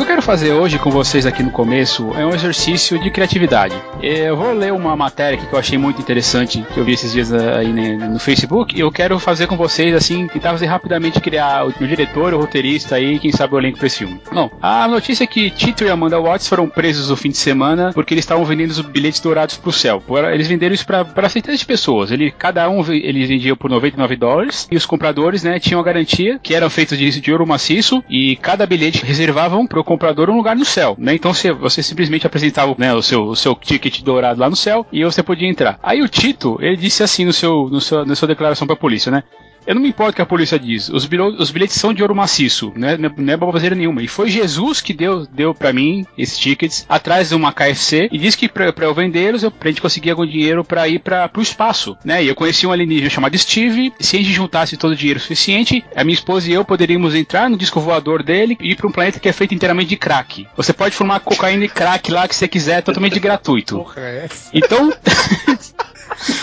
Que eu quero fazer hoje com vocês aqui no começo é um exercício de criatividade. Eu vou ler uma matéria que eu achei muito interessante, que eu vi esses dias aí no Facebook, e eu quero fazer com vocês, assim, tentar fazer rapidamente criar o, diretor, o roteirista aí, quem sabe o elenco pra esse filme. Bom, a notícia é que Tito e Amanda Watts foram presos no fim de semana porque eles estavam vendendo os bilhetes dourados pro céu. Eles venderam isso para centenas de pessoas. Ele, cada um eles vendiam por 99 dólares e os compradores, né, tinham a garantia que eram feitos de, de ouro maciço e cada bilhete reservavam pro comprador um lugar no céu, né? Então você, você simplesmente apresentava né, o, seu, o seu ticket dourado lá no céu e você podia entrar. Aí o Tito, ele disse assim no seu, no seu, na sua declaração para a polícia, né? Eu não me importo o que a polícia diz. Os, os bilhetes são de ouro maciço, né? Não é baboseira nenhuma. E foi Jesus que deu, deu para mim esses tickets atrás de uma KFC e disse que pra, pra eu vendê-los, eu, pra gente conseguir algum dinheiro para ir para pro espaço, né? E eu conheci um alienígena chamado Steve. E se a gente juntasse todo o dinheiro suficiente, a minha esposa e eu poderíamos entrar no disco voador dele e ir para um planeta que é feito inteiramente de crack. Você pode formar cocaína e crack lá que você quiser, totalmente gratuito. Porra, é essa? Então.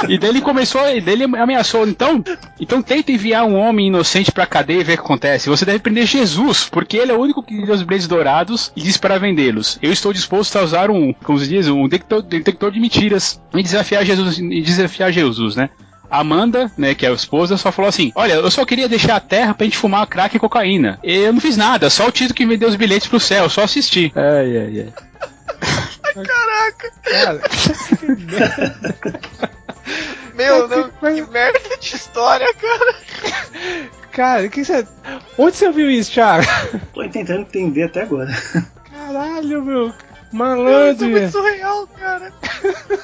e daí ele começou, e daí ele ameaçou, então, então tenta enviar um homem inocente pra cadeia e ver o que acontece. Você deve prender Jesus, porque ele é o único que deu os bilhetes dourados e disse para vendê-los. Eu estou disposto a usar um, como se diz, um detector, detector de mentiras e desafiar Jesus, e desafiar Jesus, né? Amanda, né, que é a esposa, só falou assim: Olha, eu só queria deixar a terra pra gente fumar crack e cocaína. Eu não fiz nada, só o Tito que me deu os bilhetes pro céu, só assisti. Ai, ai, ai. Caraca! Cara, Meu, não, que merda de história, cara. Cara, que você... onde você viu isso, Thiago? Tô tentando entender até agora. Caralho, meu. Malandro. Isso é muito surreal, cara.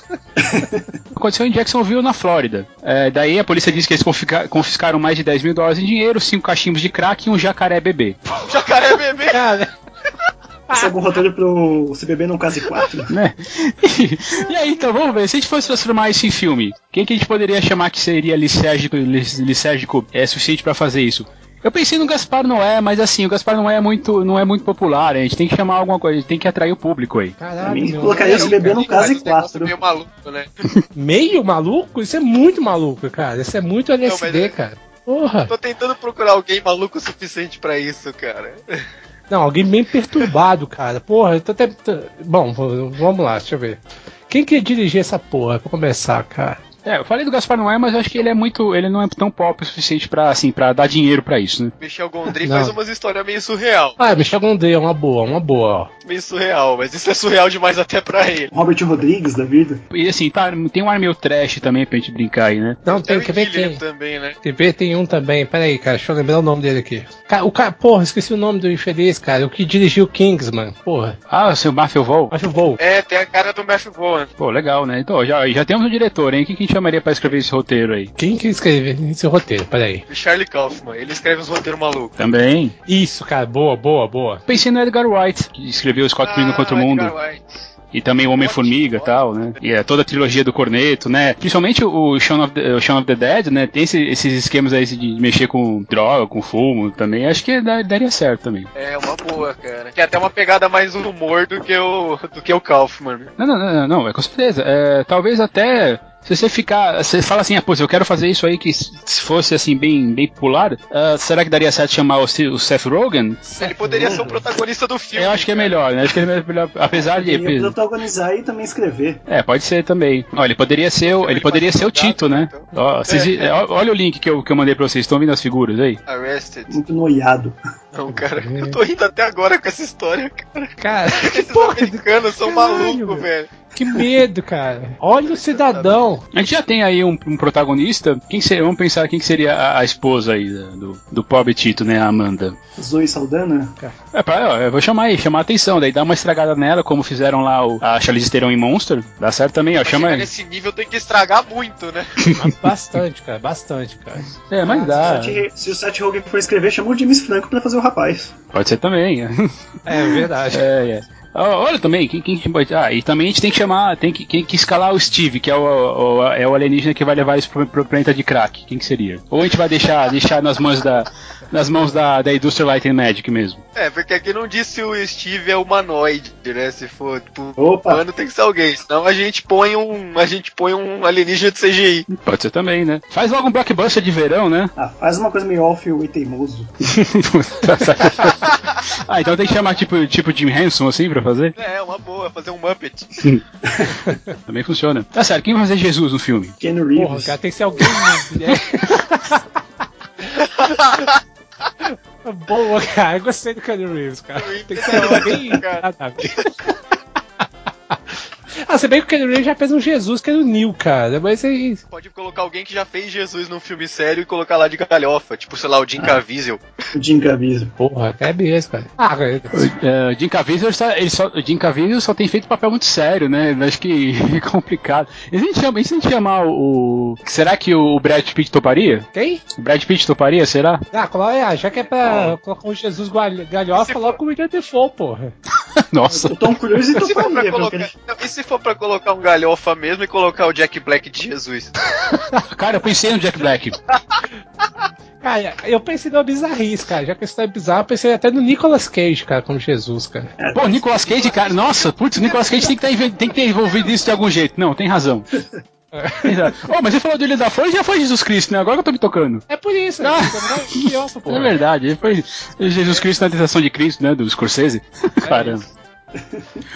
Aconteceu em Jacksonville, na Flórida. É, daí a polícia disse que eles confiscaram mais de 10 mil dólares em dinheiro, cinco cachimbos de crack e um jacaré bebê. jacaré bebê? Cara. Isso é algum roteiro pro CBB não case 4? Né? E, aí, então, vamos ver. Se a gente fosse transformar isso em filme, quem que a gente poderia chamar que seria licérgico, licérgico é suficiente para fazer isso? Eu pensei no Gaspar Noé, mas assim, o Gaspar Noé é muito, não é muito popular, a gente tem que chamar alguma coisa, a gente tem que atrair o público aí. Caralho, colocaria esse bebê no caso em quatro. Meio maluco, né? meio maluco? Isso é muito maluco, cara. Isso é muito LSD, não, cara. Porra. Tô tentando procurar alguém maluco o suficiente para isso, cara. Não, alguém bem perturbado, cara. Porra, eu tô até. Bom, vamos lá, deixa eu ver. Quem que dirigir essa porra pra começar, cara? É, eu falei do Gaspar Noé, mas eu acho que ele é muito. Ele não é tão pop o suficiente pra, assim, pra dar dinheiro pra isso, né? Michel Gondry faz umas histórias meio surreal. Ah, Michel Gondry é uma boa, uma boa, ó. Meio surreal, mas isso é surreal demais até pra ele. Robert Rodrigues da vida. E assim, tá, tem um ar meio trash também pra gente brincar aí, né? Não, tem, quer ver tem. também, né? Quer ver, tem um também. Pera aí, cara, deixa eu lembrar o nome dele aqui. O cara, porra, esqueci o nome do infeliz, cara. O que dirigiu Kingsman, porra. Ah, o seu Matthew Vaughn? Matthew Vaughn. É, tem a cara do Matthew Vaughn. Pô, legal, né? Então, já, já temos um diretor, hein? Quem que a gente chamaria pra escrever esse roteiro aí? Quem que escreve esse roteiro? Peraí. O Charlie Kaufman, ele escreve os roteiros malucos. Também. Isso, cara, boa, boa, boa. Pensei no Edgar White, que escreveu Scott ah, Pilgrim contra o Mundo. Edgar White e também o Homem-Formiga e tal, né? E é toda a trilogia do Corneto, né? Principalmente o Shaun of the, o Shaun of the Dead, né? Tem esse, esses esquemas aí de mexer com droga, com fumo também. Acho que daria certo também. É, uma boa, cara. Que é até uma pegada mais humor do que o, do que o Kaufman. Não, não, não, não, é com certeza. É, talvez até se você ficar. Você fala assim, ah, pô, eu quero fazer isso aí que se fosse assim, bem, bem popular, uh, será que daria certo chamar o, o Seth Rogen? Ele poderia ser o protagonista do filme. Eu acho que é melhor, né? Acho que ele é melhor, apesar de. Ele protagonizar e também escrever. É, pode ser também. Ó, ele poderia ser, o, ele poderia ser o Tito, né? Então. Ó, vocês, é, é. Olha o link que eu, que eu mandei pra vocês, estão vendo as figuras aí? Arrested. Muito noiado. Não, cara, eu tô rindo até agora com essa história, cara. Cara, esses porra, americanos são malucos, velho. Que medo, cara. Olha o cidadão. A gente já tem aí um, um protagonista. Quem seria, vamos pensar quem que seria a, a esposa aí do, do pobre Tito, né? A Amanda. Zoe Saldana? É, pra, ó, eu vou chamar aí, chamar a atenção. Daí dá uma estragada nela, como fizeram lá o, a Charlize Theron em Monster. Dá certo também, ó. Mas chama aí. Nesse nível tem que estragar muito, né? bastante, cara. Bastante, cara. É, mas dá. Se o Seth Rogen for escrever, chama o James Franco pra fazer o rapaz. Pode ser também. é, verdade. É, é. Ah, olha também, quem, quem pode. Ah, e também a gente tem que chamar, tem que, tem que escalar o Steve, que é o, o, é o alienígena que vai levar isso pro, pro planeta de crack. Quem que seria? Ou a gente vai deixar, deixar nas mãos da. Nas mãos da, da Industrial Light and Magic mesmo. É, porque aqui não disse o Steve é humanoide, né? Se for, tipo, Opa. humano tem que ser alguém. Senão a gente põe um. A gente põe um alienígena de CGI. Pode ser também, né? Faz logo um blockbuster de verão, né? Ah, faz uma coisa meio off e teimoso. ah, então tem que chamar tipo, tipo Jim Henson assim pra fazer? É, uma boa, fazer um Muppet. Também funciona. Tá certo, quem vai fazer Jesus no filme? Ken Porra, Reeves. cara, tem que ser alguém. né? Boa, cara. Eu gostei do Keanu Reeves, cara. Tem que ser alguém. Cara. Ah, se bem que o Keanu Reeves já fez um Jesus que era o Neil, cara. Mas aí. Pode colocar alguém que já fez Jesus num filme sério e colocar lá de galhofa. Tipo, sei lá, o Jim Caviezel. O Jim Caviezel. Porra, é mesmo, cara. Ah, cara. É, Jim Caviezel, só, ele só, Jim Caviezel só tem feito papel muito sério, né? Acho que é complicado. E se a gente, chama, e a gente chamar o, o- Será que o Brad Pitt toparia? Quem? O Brad Pitt toparia, será? Ah, coloca, ah, já que é pra colocar um Jesus galho- galhofa, coloca o William Defoe, porra. Nossa. O Tom Cruise E colocar, ele... não, e se for pra colocar um galhofa mesmo e colocar o Jack Black de Jesus? Cara, eu pensei no Jack Black. Cara, eu pensei numa bizarrice, cara. Já que isso é bizarro, eu pensei até no Nicolas Cage, cara, como Jesus, cara. Pô, Nicolas Cage, cara, nossa, putz, o Nicolas Cage tem que, tá, tem que ter envolvido isso de algum jeito. Não, tem razão. Exato. Oh, mas você falou do Ilha da Flor já foi Jesus Cristo, né? Agora que eu tô me tocando. É por isso, Ah. né? Criança, É porra. verdade, ele foi Jesus Cristo na tentação de Cristo, né? Do Scorsese. Caramba.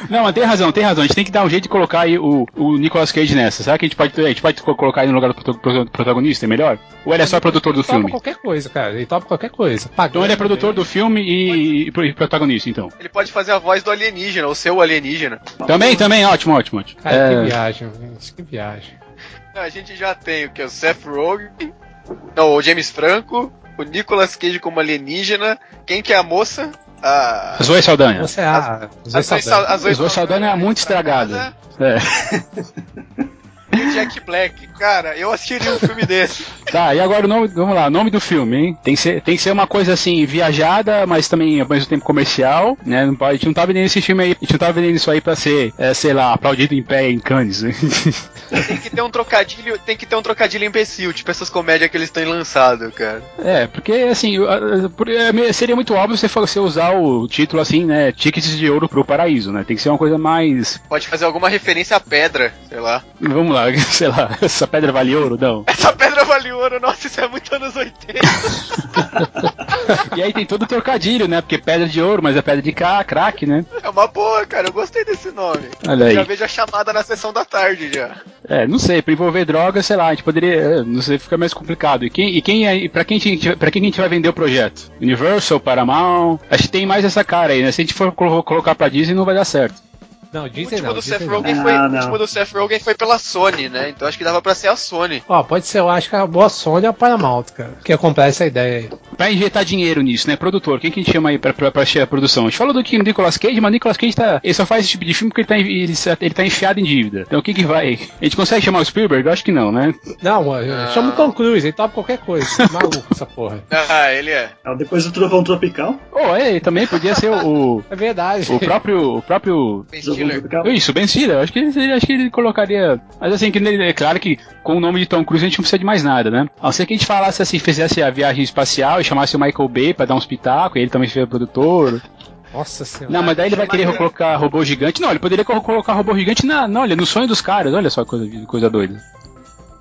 Não, mas tem razão, tem razão. A gente tem que dar um jeito de colocar aí o, o Nicolas Cage nessa. Será que a gente pode, a gente pode co- colocar ele no lugar do protagonista? É melhor? Ou ele é só produtor do Ele topa filme? qualquer coisa, cara. Ele topa qualquer coisa. Então ele é produtor do filme e, e protagonista, então. Ele pode fazer a voz do alienígena, ou seu alienígena. Também, também, ótimo, ótimo, ótimo. Cara, É, que viagem, gente. Que viagem. A gente já tem o que? O Seth Rogen, não, o James Franco, o Nicolas Cage como alienígena. Quem que é a moça? A. Zoe Saldanha. Você, ah, a Zoe Zoe Saldana. Sal- a Zoe Zoe Saldanha é muito estragada. É. E Jack Black. Cara, eu assistiria um filme desse. Tá, e agora o nome, vamos lá, nome do filme, hein? Tem que ser, tem que ser uma coisa assim, viajada, mas também ao mesmo tempo comercial, né? Não pode, a gente não tá vendendo esse filme aí, a gente não tá vendendo isso aí pra ser, é, sei lá, aplaudido em pé em Cannes. né? Tem que ter um trocadilho, tem que ter um trocadilho imbecil, tipo essas comédias que eles têm lançado, cara. é, porque assim, é, seria muito óbvio fa- você usar o título assim, né? Tickets de ouro pro paraíso, né? Tem que ser uma coisa mais. Pode fazer alguma referência à pedra, sei lá. Vamos lá, sei lá, essa pedra vale ouro, não. Essa pedra vale ouro, nossa, isso é muito anos 80. E aí tem todo o trocadilho, né? Porque pedra de ouro, mas é pedra de cá, crack, né? É uma boa, cara, eu gostei desse nome. Olha aí. Já vejo a chamada na sessão da tarde já. É, não sei, pra envolver droga, sei lá, a gente poderia, é, não sei, fica mais complicado. E quem, e quem é, pra quem, a gente- pra quem a gente vai vender o projeto? Universal, Paramount? Acho que tem mais essa cara aí, né? Se a gente for colo- colocar pra Disney, não vai dar certo. Não, O dizem último não. do Seth. Rogen não. foi, Ah, o não. último do Seth Rogen foi pela Sony, né? Então acho que dava pra ser a Sony. Ó, pode ser, eu acho que a boa Sony é o Paramount, cara. Que ia comprar essa ideia aí. Pra injetar dinheiro nisso, né? Produtor, quem que a gente chama aí pra, pra, pra chegar a produção? A gente falou do que Nicolas Cage, mas Nicolas Cage tá, ele só faz esse tipo de filme porque ele tá, ele, ele tá enfiado em dívida. Então o que que vai? A gente consegue chamar o Spielberg? Eu acho que não, né? Não, chama o Tom Cruise, ele topa qualquer coisa. Maluco essa porra. Ah, ele é. Ah, Depois do Trovão Tropical. Oh, é, ele também podia ser o, É verdade. o próprio, o próprio Stiller. Tropical. Isso, Ben Stiller. Acho que, ele- acho que ele colocaria. Mas assim, que ele- é claro que com o nome de Tom Cruise a gente não precisa de mais nada, né? A não ser que a gente falasse assim, fizesse a viagem espacial e chamasse o Michael Bay pra dar uns pitacos, e ele também seria produtor. Nossa senhora. Não, mas daí ele vai querer colocar robô gigante. Não, ele poderia co- colocar robô gigante na, não, olha, no sonho dos caras. Olha só que coisa, coisa doida.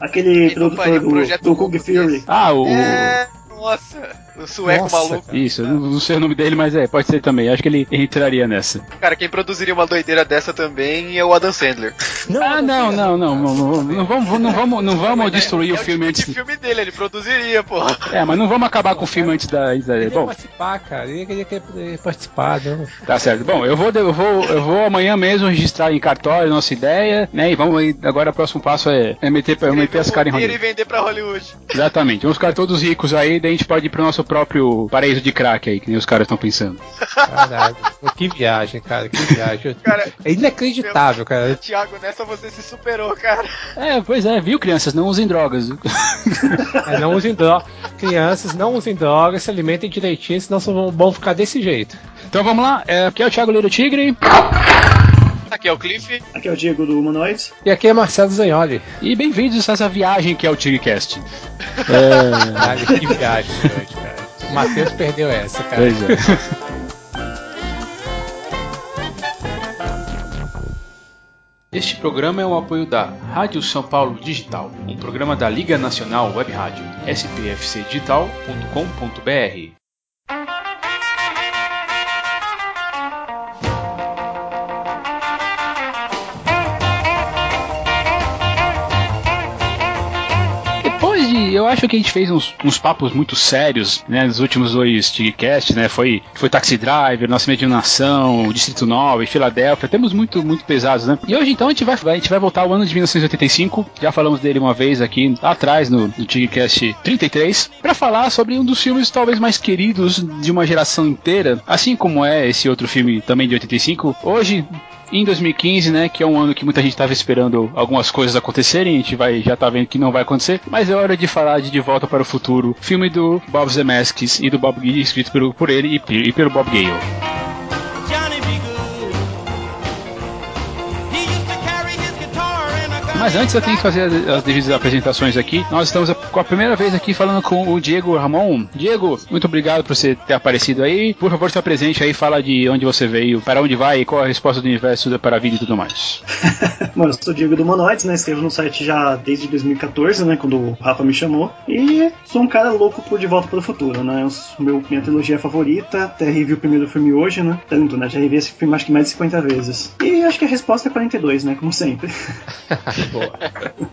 Aquele produtor um do, projeto do Kung Fury. Ah, o. É, nossa. O sueco Nossa, maluco. cara. Isso, eu não, não sei o nome dele, mas é, pode ser também. Acho que ele entraria nessa. Cara, quem produziria uma doideira dessa também é o Adam Sandler. ah, não, não, não, não, não, não vamos, não vamos, não vamos destruir o é filme o antes. tipo de filme dele, ele produziria, porra. É, mas não vamos acabar com o filme antes da. da- Ele ia Bom, participar, cara. Ele queria querer participar. Não. Tá certo. Bom, eu vou, eu vou, eu vou amanhã mesmo registrar em cartório nossa ideia, né? E vamos aí, agora o próximo passo é, é meter, é meter as caras em Hollywood. e vender pra Hollywood. Exatamente. Vamos ficar todos ricos aí, daí a gente pode ir pro nosso próprio paraíso de crack aí, que nem os caras estão pensando. Caralho, que viagem, cara, que viagem. Cara, é inacreditável, cara. Thiago, nessa você se superou, cara. É, pois é, viu, crianças? Não usem drogas. É, não usem drogas. Crianças, não usem drogas, se alimentem direitinho, senão vão, vão ficar desse jeito. Então vamos lá, é, aqui é o Thiago Leiro Tigre. Aqui é o Cliff. Aqui é o Diego do Humanoids. E aqui é Marcelo Zagnoli. E bem-vindos a essa viagem que é o Tigrecast. É... Caralho, que viagem cara. O Matheus perdeu essa, cara. Pois é. Este programa é um apoio da Rádio São Paulo Digital, um programa da Liga Nacional Web Rádio, spfcdigital.com.br. eu acho que a gente fez uns, uns papos muito sérios, né, nos últimos dois Tigcasts, né, foi, foi Taxi Driver, Nossa Medianação, Distrito 9, Filadélfia, temos muito, muito pesados, né, e hoje então a gente vai, a gente vai voltar ao ano de 1985, já falamos dele uma vez aqui, atrás, no, no Tigcast 33, para falar sobre um dos filmes talvez mais queridos de uma geração inteira, assim como é esse outro filme também de 85, hoje em 2015, né, que é um ano que muita gente estava esperando algumas coisas acontecerem, a gente vai já tá vendo que não vai acontecer, mas é hora de falar de De Volta para o Futuro, filme do Bob Zemeckis e do Bob Gale, escrito por, por ele e, e pelo Bob Gale. Mas antes eu tenho que fazer as devidas apresentações aqui. Nós estamos com a primeira vez aqui falando com o Diego Ramon. Diego, muito obrigado por você ter aparecido aí. Por favor, está presente aí, fala de onde você veio, para onde vai, qual a resposta do universo para a vida e tudo mais. Bom, eu sou o Diego do Monoids, né? Escrevo no site já desde 2014, né? Quando o Rafa me chamou. E sou um cara louco por De Volta para o Futuro, né? Meu, minha trilogia favorita. Até revi o primeiro filme hoje, né? Tanto, né? Já revi esse filme acho que mais de 50 vezes. E acho que a resposta é 42, né? Como sempre. Boa.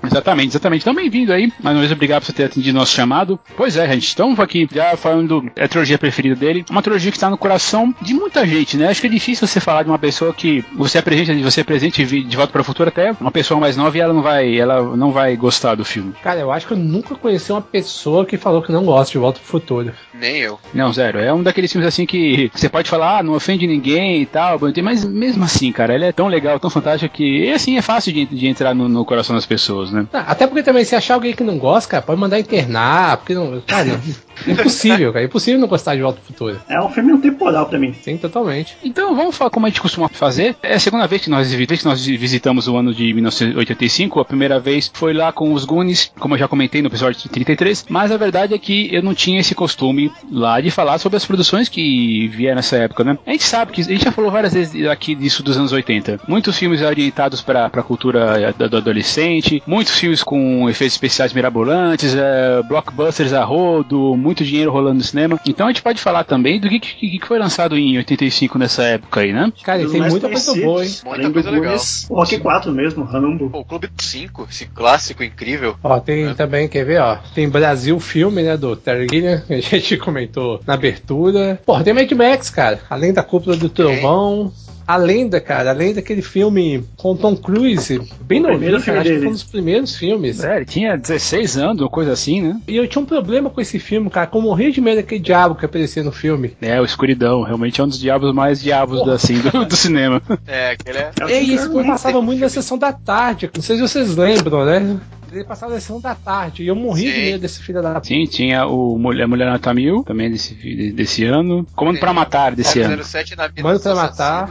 Exatamente, exatamente. Então, bem-vindo aí. Mais uma vez, obrigado por você ter atendido nosso chamado. Pois é, gente. Estamos aqui já falando da trilogia preferida dele. Uma trilogia que está no coração de muita gente, né? Acho que é difícil você falar de uma pessoa que você é presente, você é presente de volta para o futuro até uma pessoa mais nova e ela não vai, ela não vai gostar do filme. Cara, eu acho que eu nunca conheci uma pessoa que falou que não gosta de Volta pro Futuro. Nem eu. Não, zero. É um daqueles filmes assim que você pode falar, ah, não ofende ninguém e tal, mas mesmo assim, cara, ele é tão legal, tão fantástico que, assim, é fácil de, de entrar no, no coração das pessoas, né? Ah, até porque também, se achar alguém que não gosta, cara, pode mandar internar, porque não. Cara, não, impossível, cara. Impossível não gostar de Volta pro Futuro. É um filme temporal pra mim. Sim, totalmente. Então vamos falar como a gente costuma fazer. É a segunda vez que nós, que nós visitamos o ano de 1985. A primeira vez foi lá com os Goonies, como eu já comentei no episódio 33. Mas a verdade é que eu não tinha esse costume lá de falar sobre as produções que vieram nessa época, né? A gente sabe que a gente já falou várias vezes aqui disso dos anos 80. Muitos filmes orientados para a cultura do adolescente, muitos filmes com efeitos especiais mirabolantes, é, blockbusters a rodo, muito dinheiro rolando no cinema. Então a gente pode falar também do que, que, que foi lançado em 85 nessa época aí, né? Cara, e tem muita coisa boa, hein? Muita coisa legal. O Rock 4 mesmo, Rambo. O Clube 5, esse clássico incrível. Ó, tem é. também, quer ver, ó? Tem Brasil Filme, né, do Terry Gilliam, que a gente comentou na abertura. Pô, tem Mad Max, cara. Além da cúpula do trovão. A lenda, cara, além daquele filme com Tom Cruise, bem novinho, cara, acho que foi um dos primeiros filmes. É, ele tinha 16 anos, uma coisa assim, né? E eu tinha um problema com esse filme, cara, com morrer de medo daquele diabo que aparecia no filme. É, o escuridão, realmente é um dos diabos mais diabos da, assim, do, do, cinema. É, aquele é. é e esse filme passava muito na sessão da tarde, não sei se vocês lembram, né? Ele passava na sessão da tarde e eu morri Sim. de medo desse filho da Sim, tinha o Mulher, Mulher Nota Mil, também desse, desse ano. Comando para Matar desse ano. 07 na Comando para Matar.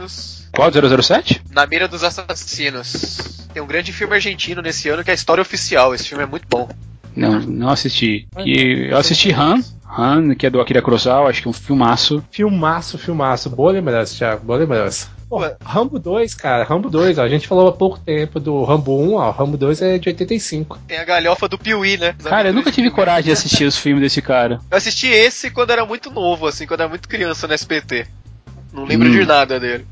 Qual 007? Na Mira dos Assassinos. Tem um grande filme argentino nesse ano que é a História Oficial. Esse filme é muito bom. Não, não assisti. E eu assisti Han, Han, que é do Akira Kurosawa, acho que é um filmaço. Filmaço, filmaço. Boa lembrança, Thiago, boa lembrança. Pô, Rambo 2, cara, Rambo 2, ó, a gente falou há pouco tempo do Rambo 1, ó, Rambo 2 é de 85. Tem a galhofa do Piuí, né? Cara, eu nunca tive coragem de assistir os filmes desse cara. Eu assisti esse quando era muito novo, assim, quando era muito criança no SPT. Não lembro hum. de nada dele.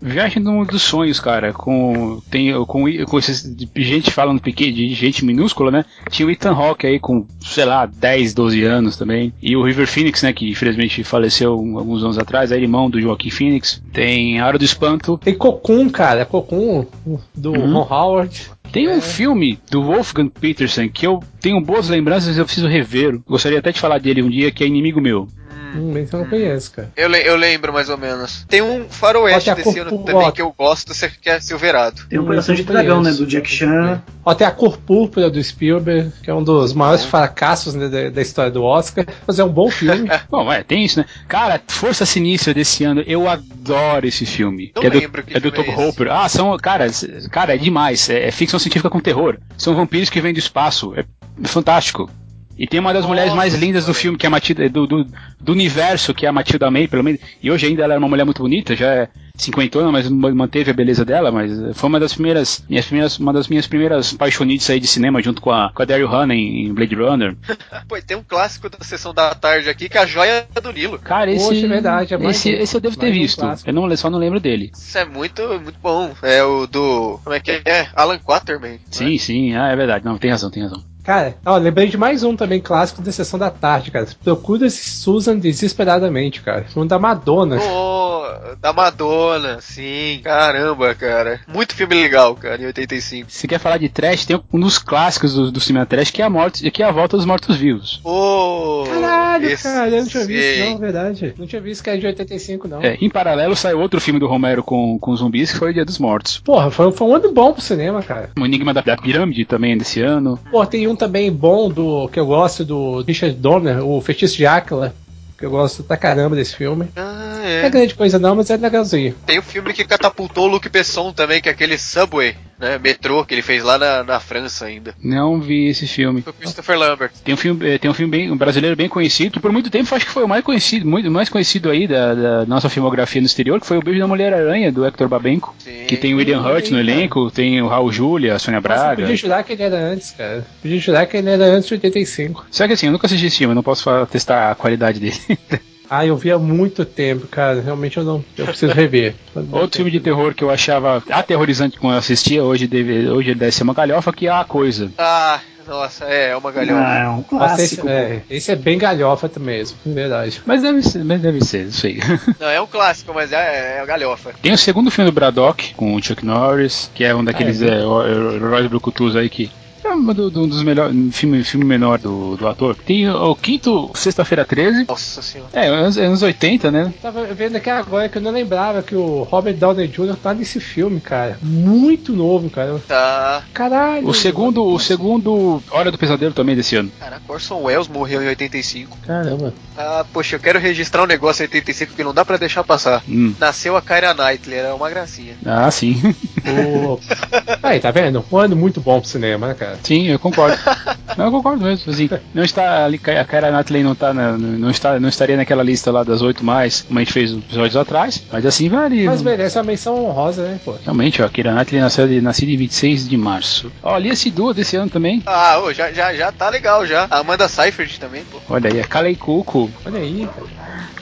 Viagem no mundo dos sonhos, cara. Com, tem, com, com esses, gente falando pequeno, de gente minúscula, né? Tinha o Ethan Hawke aí com, sei lá, 10, 12 anos também. E o River Phoenix, né? Que infelizmente faleceu alguns anos atrás, é irmão do Joaquim Phoenix. Tem A Hora do Espanto. Tem Cocoon, cara. Cocoon do uhum. Ron Howard Tem um filme do Wolfgang Petersen que eu tenho boas lembranças e eu preciso rever. Gostaria até de falar dele um dia, que é Inimigo Meu. Hum, esse eu não conheço, cara. Eu, le- eu lembro mais ou menos. Tem um faroeste Ó, desse ano ó. também que eu gosto, que é Silverado. Tem o Hum, Coração de não Dragão, né? Do Jack Chan. Ó, tem a Cor Púrpura do Spielberg, que é um dos maiores fracassos né, da, da história do Oscar. Mas é um bom filme. Bom, é, tem isso, né? Cara, Força Sinistra desse ano, eu adoro esse filme. Não que é do, lembro que é do Tom é. Hopper. Ah, são, cara, cara, é demais. É, é ficção científica com terror. São vampiros que vêm do espaço. É, fantástico. E tem uma das mulheres Nossa, mais lindas do filme, que é a Matilda, do, do, do universo, que é a Matilda May, pelo menos. E hoje ainda ela é uma mulher muito bonita, já é cinquentona, mas ma- manteve a beleza dela, mas foi uma das primeiras, minhas primeiras, uma das minhas primeiras paixonites aí de cinema, junto com a, com a Daryl Hannah em, Blade Runner. Pô, e tem um clássico da sessão da tarde aqui, que é a Joia do Nilo. Cara, esse, Poxa, é verdade, é mais esse, um- esse eu devo ter um visto. clássico. eu não, só não lembro dele. Isso é muito, muito bom. É o do. Como é que é? Alan Quaterman. Sim, sim, ah, é verdade. Não, tem razão, tem razão. Cara, ó, lembrei de mais um também clássico da Sessão da Tarde, cara. Procura-se Susan desesperadamente, cara. Filme da Madonna. Oh, da Madonna, sim. Caramba, cara. Muito filme legal, cara, em 85. Se quer falar de trash, tem um dos clássicos do, do cinema trash, que é a morte, que é a volta dos mortos-vivos. Oh, Caralho, esse- cara, eu não tinha visto, sim. não, verdade. Não tinha visto que é de 85, não. É, em paralelo saiu outro filme do Romero com, com zumbis, que foi o Dia dos Mortos. Porra, foi, foi um ano bom pro cinema, cara. O Enigma da, da Pirâmide também desse ano. Pô, tem um também bom do que eu gosto do Richard Donner, o Feitiço de Áquila. Que eu gosto pra caramba desse filme. Ah, Não é é. grande coisa não, mas é legalzinho. Tem o filme que catapultou o Luc Besson também, que é aquele Subway, né? Metrô, que ele fez lá na, na França ainda. Não vi esse filme. Foi o Christopher Lambert. Tem um filme, eh, tem um filme bem, um brasileiro bem conhecido, por muito tempo acho que foi o mais conhecido, muito mais conhecido aí da, da nossa filmografia no exterior, que foi o Beijo da Mulher-Aranha, do Hector Babenco. Sim. Que tem o William Hurt no elenco, tem o Raul Júlia, a Sônia Nossa, eu Braga. podia jurar que ele era antes, cara. Podia jurar que ele era antes de 85. Só que assim, eu nunca assisti esse filme, eu não posso testar a qualidade dele. Ah, eu vi há muito tempo, cara. Realmente eu não. Eu preciso rever. Outro filme de terror que eu achava aterrorizante quando eu assistia, hoje, deve, hoje ele deve ser uma galhofa, que é A Coisa. Ah, nossa, é, é uma galhofa. Ah, é um Nossa, esse, clássico. é, esse é bem galhofa mesmo, é verdade. Mas deve ser, mas deve ser, não sei. Não, é um clássico, mas é, é a galhofa. Tem o segundo filme do Braddock, com o Chuck Norris, que é um daqueles Ah, é? é, o- heróis brucutus aí que. É um do- do- um dos melhores. Filme, filme menor do, do ator. Tem o, quinto, Sexta-feira 13. Nossa senhora. É, anos, anos 80, né? Tava vendo aqui agora que eu não lembrava que o Robert Downey Jr. tá nesse filme, cara. Muito novo, cara. Tá. Caralho. O segundo, o segundo Hora do Pesadelo também desse ano. Caraca, Orson Welles morreu em 85. Caramba. Ah, poxa, eu quero registrar um negócio em 85 que não dá pra deixar passar. Hum. Nasceu a Kyra Knightley, era uma gracinha. Ah, sim. O... Aí, tá vendo? Um ano muito bom pro cinema, né, cara? Sim, eu concordo. Não, eu concordo mesmo. Assim, não está ali, a Kyra Knightley não tá na, não está, não estaria naquela lista lá das oito mais, como a gente fez episódios atrás, mas assim vale. Mas merece uma menção honrosa, né, pô? Realmente, ó, a Kyra Knightley nasceu de, nascida em 26 de março. Ó, ali esse duo desse ano também. Ah, ô, já, já, já tá legal já. A Amanda Seyfried também, pô. Olha aí, a Kalei Cuoco. Olha aí, cara.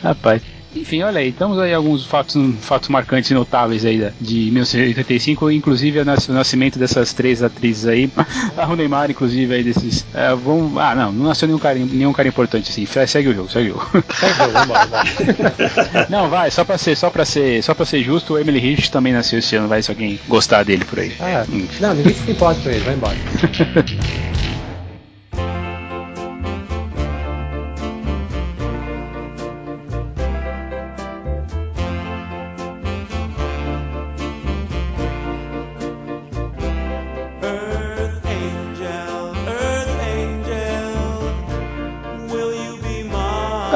Rapaz. Enfim, olha aí, temos aí alguns fatos, fatos marcantes e notáveis aí de 1985, inclusive o nas- o nascimento dessas três atrizes aí, a Rooney Mara, inclusive, aí desses. é, vamos, ah, não, não nasceu nenhum cara, nenhum cara importante assim. Segue o jogo, segue o jogo. Segue o jogo, vambora, não, vai, só pra ser, só para ser, só para ser justo, o Emily Hirsch também nasceu esse ano, vai se alguém gostar dele por aí. Ah, Hum. não, ninguém se importa com ele, vai embora.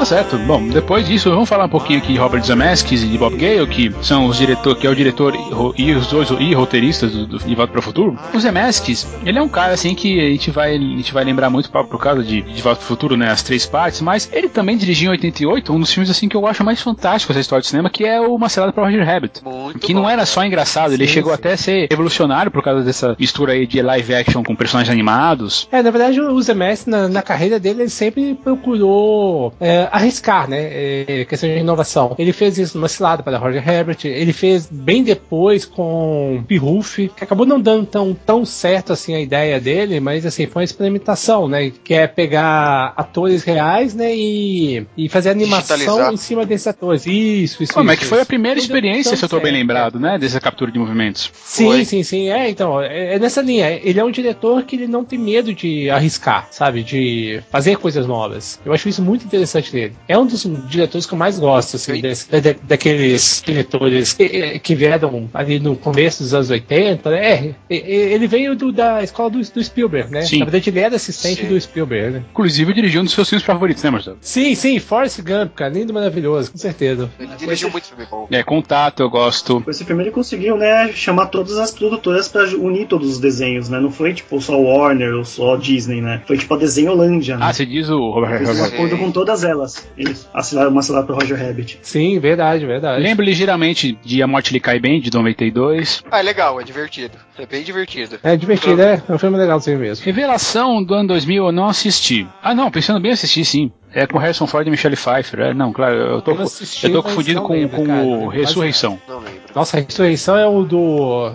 Certo. Bom, depois disso, vamos falar um pouquinho aqui de Robert Zemeckis e de Bob Gale, que são os diretores, que é o diretor e, e os dois e roteiristas do, do De Volta para o Futuro. O Zemeckis, ele é um cara assim que a gente vai, a gente vai lembrar muito por, por causa de De Volta para o Futuro, né, as três partes, mas ele também dirigiu em 88 um dos filmes assim que eu acho mais fantástico da história do cinema, que é o Uma Selada para Roger Rabbit. Muito Que bom, não era só engraçado, ele Sim, chegou sim. até a ser revolucionário por causa dessa mistura aí de live action com personagens animados. É, na verdade, o Zemeckis, na, na carreira dele, ele sempre procurou é, arriscar, né? É, questão de inovação. Ele fez isso numa cilada para Roger Herbert, ele fez bem depois com Pirruf, que acabou não dando tão, tão certo assim a ideia dele, mas assim, foi uma experimentação, né? Que é pegar atores reais, né? E, e fazer animação em cima desses atores. Isso, isso. Como é que foi a primeira Não experiência, se eu tô bem lembrado, né? Dessa captura de movimentos. Sim, Foi. sim, sim. É, então, é, é nessa linha. Ele é um diretor que ele não tem medo de arriscar, sabe? De fazer coisas novas. Eu acho isso muito interessante É um dos diretores que eu mais gosto, assim, desse- da- daqueles diretores que, que vieram ali no começo dos anos 80, né? É, ele veio do- da escola do, do Spielberg, né? Sim. Na verdade, ele era assistente Sim. do Spielberg, né? Inclusive, dirigiu um dos seus filmes favoritos, né, Marcelo? Sim, sim, Forrest Gump, cara, lindo, maravilhoso, com certeza. Ele dirigiu muito filme bom. É, Contato, eu gosto. Com esse filme ele conseguiu, né, chamar todas as produtoras pra unir todos os desenhos, né? Não foi tipo só Warner ou só Disney, né? Foi tipo a Desenholândia, né? Ah, você diz o Robert Fez um Robert- acordo com todas elas. Eles assinaram uma assinada pro Roger Rabbit. Sim, verdade, verdade. Lembro ligeiramente de A Morte Lhe Cai Bem, de 92. Ah, é legal, é divertido. É bem divertido. É divertido, é, é um filme legalzinho mesmo. Revelação do ano 2000 eu não assisti. Ah, não, pensando bem, assisti sim. É com Harrison Ford e Michelle Pfeiffer. É, não, claro, eu tô, Eu assisti, eu tô não com, lembro, com cara. o Quase Ressurreição. Não lembro. Nossa, a ressurreição é o do.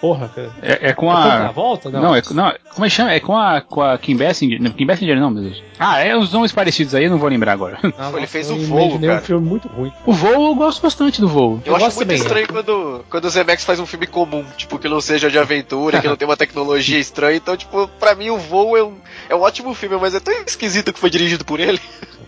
Porra, cara. É, é com É a. a volta? Não. Não, é, não, como é que chama? É com a, com a Kim Basinger. Não, Kim Basinger não, meu Deus. Ah, é os nomes parecidos aí, eu não vou lembrar agora. Não, Ele fez o Voo, cara. um filme muito ruim. O voo eu gosto bastante do voo. Eu, Eu acho gosto muito estranho quando, quando o Zemex faz um filme comum, tipo, que não seja de aventura, que não tem uma tecnologia estranha. Então, tipo, pra mim o voo é um, é um ótimo filme, mas é tão esquisito que foi dirigido por ele.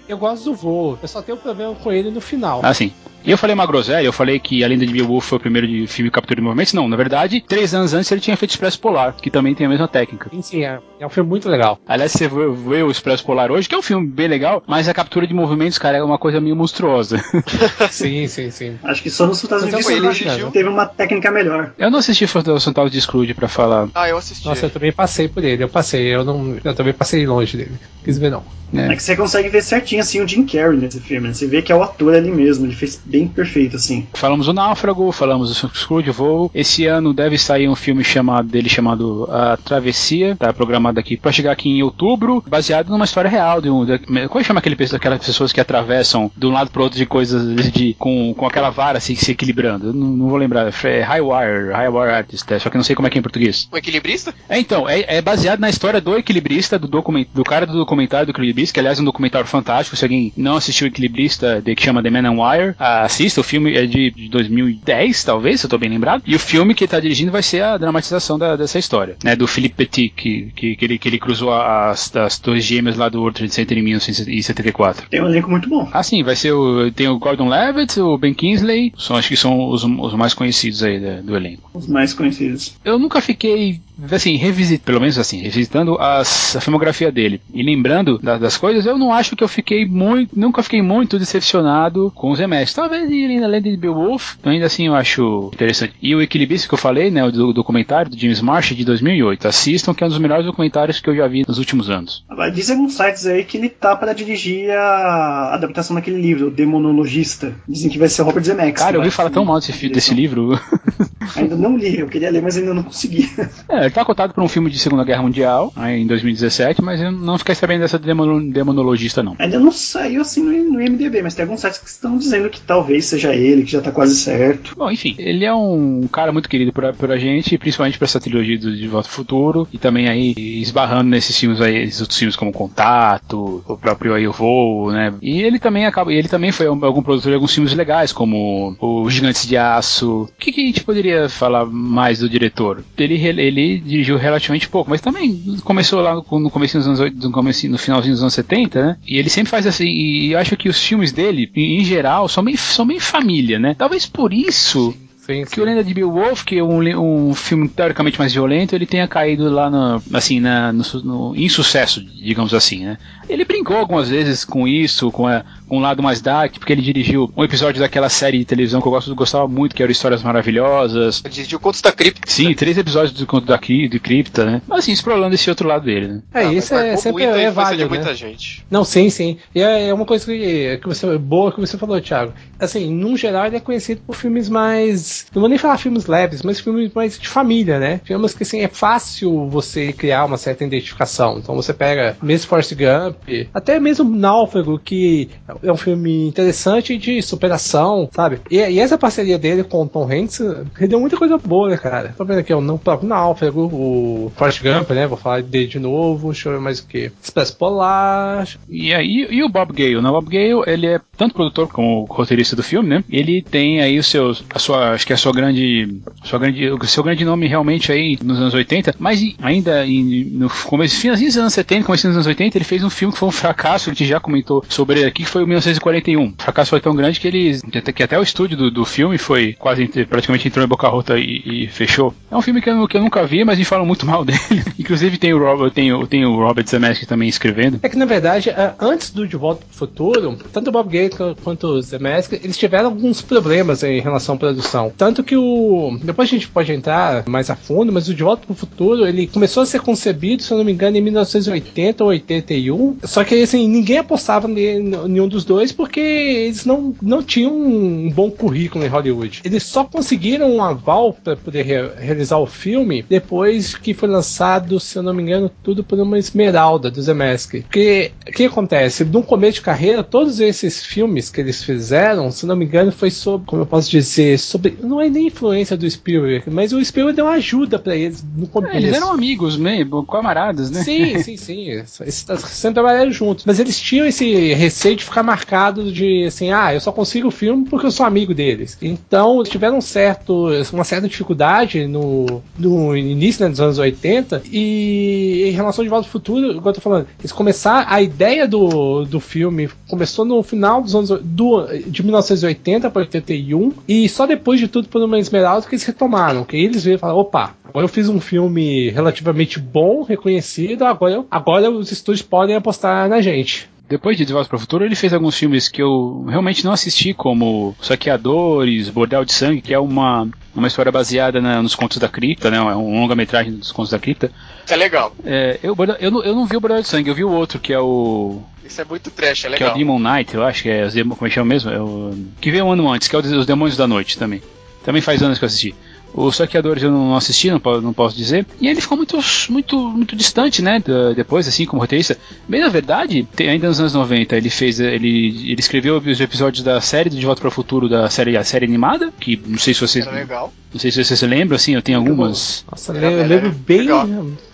Eu gosto do voo, eu só tenho um problema com ele no final. Ah, sim. E eu falei uma groselha, eu falei que A Lenda de Beowulf foi o primeiro de filme captura de movimentos. Não, na verdade, três anos antes ele tinha feito Expresso Polar, que também tem a mesma técnica. Sim, sim, é, é um filme muito legal. Aliás, você vê, vê o Expresso Polar hoje, que é um filme bem legal, mas a captura de movimentos, cara, é uma coisa meio monstruosa. sim, sim, sim. Acho que só nos Fantasmas Mas de é ele Scrooge teve uma técnica melhor. eu não assisti os Centavos de Scrooge pra falar. Ah, eu assisti. Nossa, eu também passei por ele, eu passei, eu não. Eu também passei longe dele. Quis ver não. É que você consegue ver certinho assim o Jim Carrey nesse filme. né? Você vê que é o ator ali mesmo, ele fez bem perfeito assim. Falamos do Náufrago, falamos do Scrooge o Voo. Esse ano deve sair um filme chamado dele chamado A Travessia, tá programado aqui pra chegar aqui em outubro, baseado numa história real de um, da, como é que chama aquele pe- aquelas pessoas que atravessam de um lado pro outro de coisas de com, com aquela vara assim, se equilibrando. Não, não vou lembrar, é High Wire, High Wire Artist, é, só que não sei como é que é em português. Um equilibrista? É, então, é, é baseado na história do equilibrista, do, document, do cara do documentário do equilibrista, que aliás é um documentário fantástico. Se alguém não assistiu o equilibrista, de, que chama The Man on Wire, assista. O filme é de, de 2010, talvez, se eu tô bem lembrado. E o filme que ele tá dirigindo vai ser a dramatização da- dessa história, né? Do Philippe Petit, que, que, que ele, que ele cruzou as, as torres gêmeas lá do World Trade Center em 1974. Tem um elenco muito bom. Ah, sim, vai ser o. Tem o Gordon Levitt, o Ben Kingsley, são, acho que são os, os mais conhecidos aí da- do elenco Os mais conhecidos. eu nunca fiquei, assim, revisitando, pelo menos assim, revisitando as, a filmografia dele e lembrando da- das coisas, eu não acho que eu fiquei muito, nunca fiquei muito decepcionado com os remédios. Talvez ele na Lenda de Beowulf, ainda assim eu acho interessante. E o Equilibrista que eu falei, né, do documentário do James Marsh de 2008, assistam que é um dos melhores documentários que eu já vi nos últimos anos. Agora, dizem alguns sites aí que ele tá para dirigir a adaptação daquele livro, o Demonologista. Dizem que vai ser o Robert Zemeckis. Cara, eu ouvi falar tão mal desse, desse livro. Ainda não li, eu queria ler, mas ainda não consegui. É, ele tá cotado para um filme de Segunda Guerra Mundial, em 2017, mas eu não fiquei sabendo dessa demono- demonologista não. Ainda não saiu assim no, no IMDB, mas tem alguns sites que estão dizendo que talvez seja ele, que já tá quase certo. Bom, enfim, ele é um cara muito querido por, por a gente, principalmente por essa trilogia do De Volta ao Futuro, e também aí esbarrando nesses filmes aí, esses outros filmes como Contato, o próprio aí o Voo, né? E ele também acaba, ele também foi um- algum produtor de alguns filmes legais, como o Gigantes de Aço. O que, que a gente poderia falar mais do diretor? Ele, ele dirigiu relativamente pouco, mas também começou lá no, começo dos anos 80, no, começo, no finalzinho dos anos 70, né? E ele sempre faz assim, e eu acho que os filmes dele, em, em geral, são bem, são bem família, né? Talvez por isso Sim, que o Lenda de Beowulf, que é um, um filme teoricamente mais violento, ele tenha caído lá no, assim, na, no, no insucesso, digamos assim, né? Ele brincou algumas vezes com isso, com, a, com um lado mais dark, porque ele dirigiu um episódio daquela série de televisão que eu gosto, gostava muito, que era Histórias Maravilhosas. Ele dirigiu Contos da Cripta. Sim, três episódios do Conto da Cri- de Cripta, né? Mas assim, explorando esse outro lado dele, né? É, Ah, isso é sempre é válido, de muita né? gente. Não, sim, sim. E é, é uma coisa que, que você, boa que você falou, Thiago. Assim, num geral, ele é conhecido por filmes mais. Não vou nem falar filmes leves, mas filmes mais de família, né? Filmes que, assim, é fácil você criar uma certa identificação. Então você pega mesmo Forrest Gump, até mesmo Náufrago, que é um filme interessante de superação, sabe? E, e essa parceria dele com o Tom Hanks rendeu muita coisa boa, né, cara? Tô vendo aqui, no próprio Náufrago, o Forrest Gump, né? Vou falar dele de novo, deixa eu ver mais o que. Expresso Polar. E aí, e o Bob Gale, né? O Bob Gale, ele é tanto produtor como roteirista do filme, né? Ele tem aí os seus, a sua, acho que é a sua grande, sua grande, o seu grande nome realmente aí nos anos 80, mas ainda em, no começo, finalzinho dos anos 70, começo dos anos 80, ele fez um filme que foi um fracasso, a gente já comentou sobre ele aqui, que foi o 1941. O fracasso foi tão grande que eles, que até, o estúdio do, do filme foi quase, praticamente entrou em boca rota e, e fechou. É um filme que eu, que eu nunca vi, mas me falam muito mal dele. Inclusive tem o Robert, tem o, tem o Robert Zemeckis também escrevendo. É que na verdade, antes do De Volta pro Futuro, tanto o Bob qu- quanto o Zemeckis, eles tiveram alguns problemas em relação à produção. Tanto que o. Depois a gente pode entrar mais a fundo, mas o De Volta pro Futuro ele começou a ser concebido, se eu não me engano, em 1980 ou 81. Só que assim, ninguém apostava em nenhum dos dois porque eles não, não tinham um bom currículo em Hollywood. Eles só conseguiram um aval para poder re- realizar o filme depois que foi lançado, se eu não me engano, tudo por uma esmeralda do Zemeckis. Porque o que acontece? No começo de carreira, todos esses filmes que eles fizeram, se eu não me engano, foi sobre, como eu posso dizer, sobre. Não é nem influência do Spielberg, mas o Spielberg deu ajuda para eles no começo. É, eles eram amigos, né? Camaradas, né? Sim, sim, sim. Eles sempre trabalharam juntos. Mas eles tinham esse receio de ficar marcado de assim, ah, eu só consigo o filme porque eu sou amigo deles. Então, tiveram certo, uma certa dificuldade no, no início né, dos anos 80. E em relação de Volta ao Futuro, igual eu tô falando, eles começaram. A ideia do, do filme começou no final dos anos do, de 1980 para 81. E só depois de tudo por uma esmeralda que eles retomaram. Que eles viram e falaram, opa, agora eu fiz um filme relativamente bom, reconhecido, agora, agora os estúdios podem apostar na gente. Depois de De Volta para o Futuro, ele fez alguns filmes que eu realmente não assisti, como Saqueadores, Bordel de Sangue, que é uma, uma história baseada na- nos Contos da Cripta, né? É um longa-metragem dos Contos da Cripta. É legal. É, eu, eu, não, eu não vi o Bordel de Sangue, eu vi o outro, que é o. Isso é muito trash, é Que é o legal. Demon Knight, eu acho que é. os demo- Como é que chama mesmo? É o, que veio um ano antes, que é o Os Demônios da Noite também. Também faz anos que eu assisti. Os Saqueadores eu não assisti, não, não posso dizer. E ele ficou muito, muito, muito distante, né? Depois, assim, como roteirista. Bem, na verdade, ainda nos anos 90, ele fez. Ele, ele escreveu os episódios da série do De Volta para o Futuro, da série, a série animada, que não sei se vocês. Era legal. Não sei se vocês se lembram, assim, eu tenho algumas. Nossa, eu era lembro bem. legal.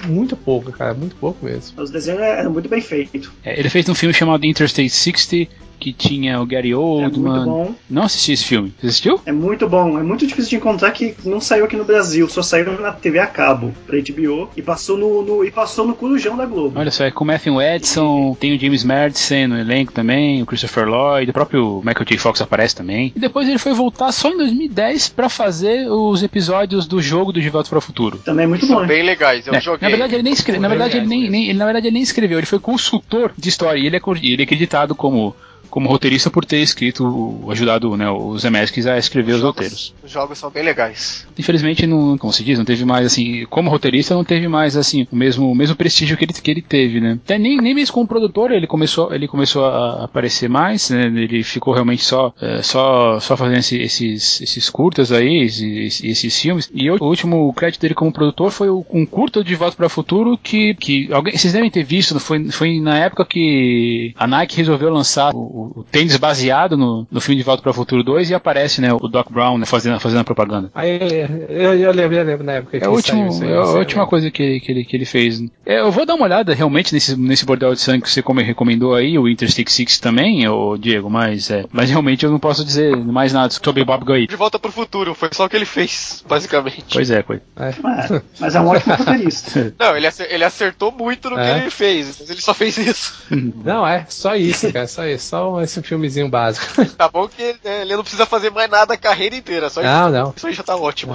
Muito pouco, cara, muito pouco mesmo. Os desenhos eram muito bem feitos. É, ele fez um filme chamado Interstate 60, que tinha o Gary É muito Oldman. bom. não assisti esse filme. Você assistiu? É muito bom. É muito difícil de encontrar que não saiu aqui no Brasil. Só saiu na TV a cabo, pra HBO. E passou no, no- e passou no Corujão da Globo. Olha só, é com o Matthew Edson, tem o James Madison no elenco também, o Christopher Lloyd, o próprio Michael J. Fox aparece também. E depois ele foi voltar só em 2010 pra fazer os episódios do jogo do De Volta para o Futuro. Também é muito São bom. né? bem legais, eu É, joguei. na verdade ele nem escreveu, na verdade ele nem, nem- ele, na verdade ele nem escreveu, ele foi consultor de história e ele é, ele é acreditado como como roteirista por ter escrito, ajudado né, os Zemeckis a escrever os roteiros. Os jogos são bem legais. Infelizmente, não, como se diz, não teve mais, assim, como roteirista, não teve mais, assim, o mesmo, o mesmo prestígio que ele, que ele teve, né? Até nem, nem mesmo como produtor, ele começou, ele começou a aparecer mais, né? Ele ficou realmente só, é, só, só fazendo esse- esses, esses curtas aí, esses, esses filmes. E o último crédito dele como produtor foi um curta de Volta para o Futuro que, que alguém, vocês devem ter visto, foi, foi na época que a Nike resolveu lançar o, o- o tênis baseado no, no filme de Volta para o Futuro 2 e aparece, né, o Doc Brown né, fazendo, fazendo a propaganda. Aí eu, eu lembro, eu lembro na época É que a, último, saiu é a última coisa que ele, que ele, que ele fez. É, eu vou dar uma olhada realmente nesse, nesse bordel de sangue que você como recomendou aí, o Interstate Six também, ô Diego, mas, é, mas realmente eu não posso dizer mais nada sobre Bob Goy. De volta pro futuro, foi só o que ele fez, basicamente. Pois é, coisa. É, mas é um ótimo roteirista. Não, ele, acer- ele acertou muito no É. que ele fez, mas ele só fez isso. Não, é, só isso, cara, só isso, só esse filmezinho básico. Tá bom que né, ele não precisa fazer mais nada a carreira inteira, só isso. Não, não. Isso aí já tá ótimo.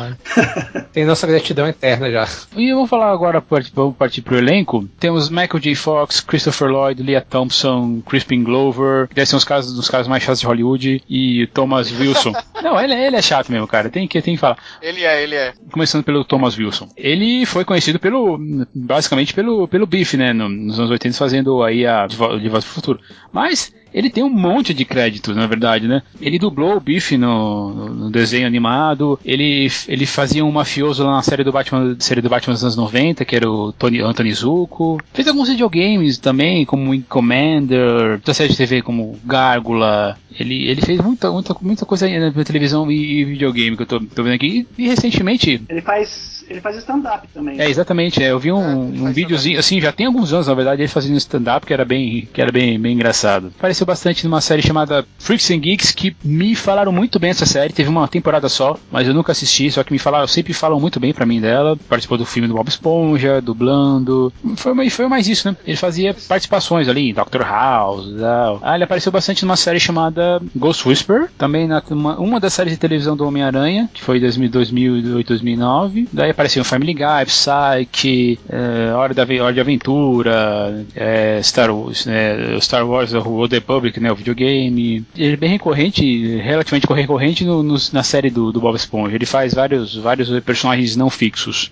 Tem nossa gratidão eterna já. E eu vou falar agora, vamos partir pro elenco. Temos Michael J. Fox, Christopher Lloyd, Leah Thompson, Crispin Glover, que devem ser os casos dos caras mais chatos de Hollywood, e Thomas Wilson. não, ele, é- ele é chato mesmo, cara, tem que, tem que falar. Ele é, ele é. Começando pelo Thomas Wilson. Ele foi conhecido pelo, basicamente pelo, pelo Biff, né, no- nos anos 80 fazendo aí a De Volta pro Futuro. Mas Ele tem um monte de créditos, na verdade, né? Ele dublou o Biff no, no- desenho animado, ele, ele fazia um mafioso lá na série do Batman, série do Batman dos anos 90, que era o Tony, Anthony Zuko. Fez alguns videogames também, como Commander, da série de TV como Gárgula. Ele, ele fez muita, muita, muita coisa na televisão e, e videogame que eu tô, tô vendo aqui. E, e recentemente, Ele faz, ele faz stand-up também. é, exatamente. é, eu vi um, um videozinho, assim, já tem alguns anos, na verdade, ele fazendo stand-up que era bem, que era bem, bem engraçado. Apareceu bastante numa série chamada Freaks and Geeks, que me falaram muito bem essa série. Teve uma temporada só, mas eu nunca assisti, só que me falaram, sempre falam muito bem pra mim dela. Participou do filme do Bob Esponja, dublando. Foi, mais- foi mais isso, né? Ele fazia participações ali, em Dr. House e tal. Ah, ele apareceu bastante numa série chamada Ghost Whisper, também na uma, uma das séries de televisão do Homem-Aranha, que foi 2000, 2008, 2009. Daí apareceu Family Guy, Psyche, é, Hora, da, Hora de Aventura, é, Star, Wars, é, Star Wars, o Old Republic, né, o videogame. Ele é bem recorrente, relativamente recorrente no, nos- na série do, do Bob Esponja. Ele faz vários, vários personagens não fixos.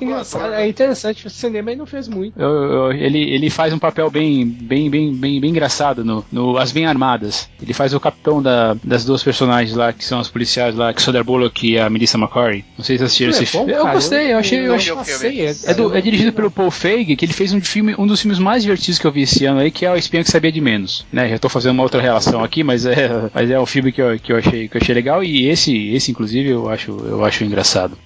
Engraçado. dublador. É né? interessante, o cinema ele não fez muito. Eu- eu- ele, ele faz um papel bem, bem, bem, bem, bem engraçado no, no As Bem Armadas. Ele faz o capitão da- das duas personagens lá, que são as policiais lá, que Sandra Bullock e a Melissa McCarthy. Não sei se assistiram esse é filme. Eu gostei, eu achei. Eu achei é, do- é dirigido pelo Paul Feig, que ele fez um, filme, um dos filmes mais divertidos que eu vi esse ano aí, que é O Espião que Sabia de Menos. Né? Já tô fazendo uma outra relação aqui, mas é, mas é um filme que eu, que eu, achei, que eu achei legal e esse, esse inclusive, eu acho, eu acho engraçado.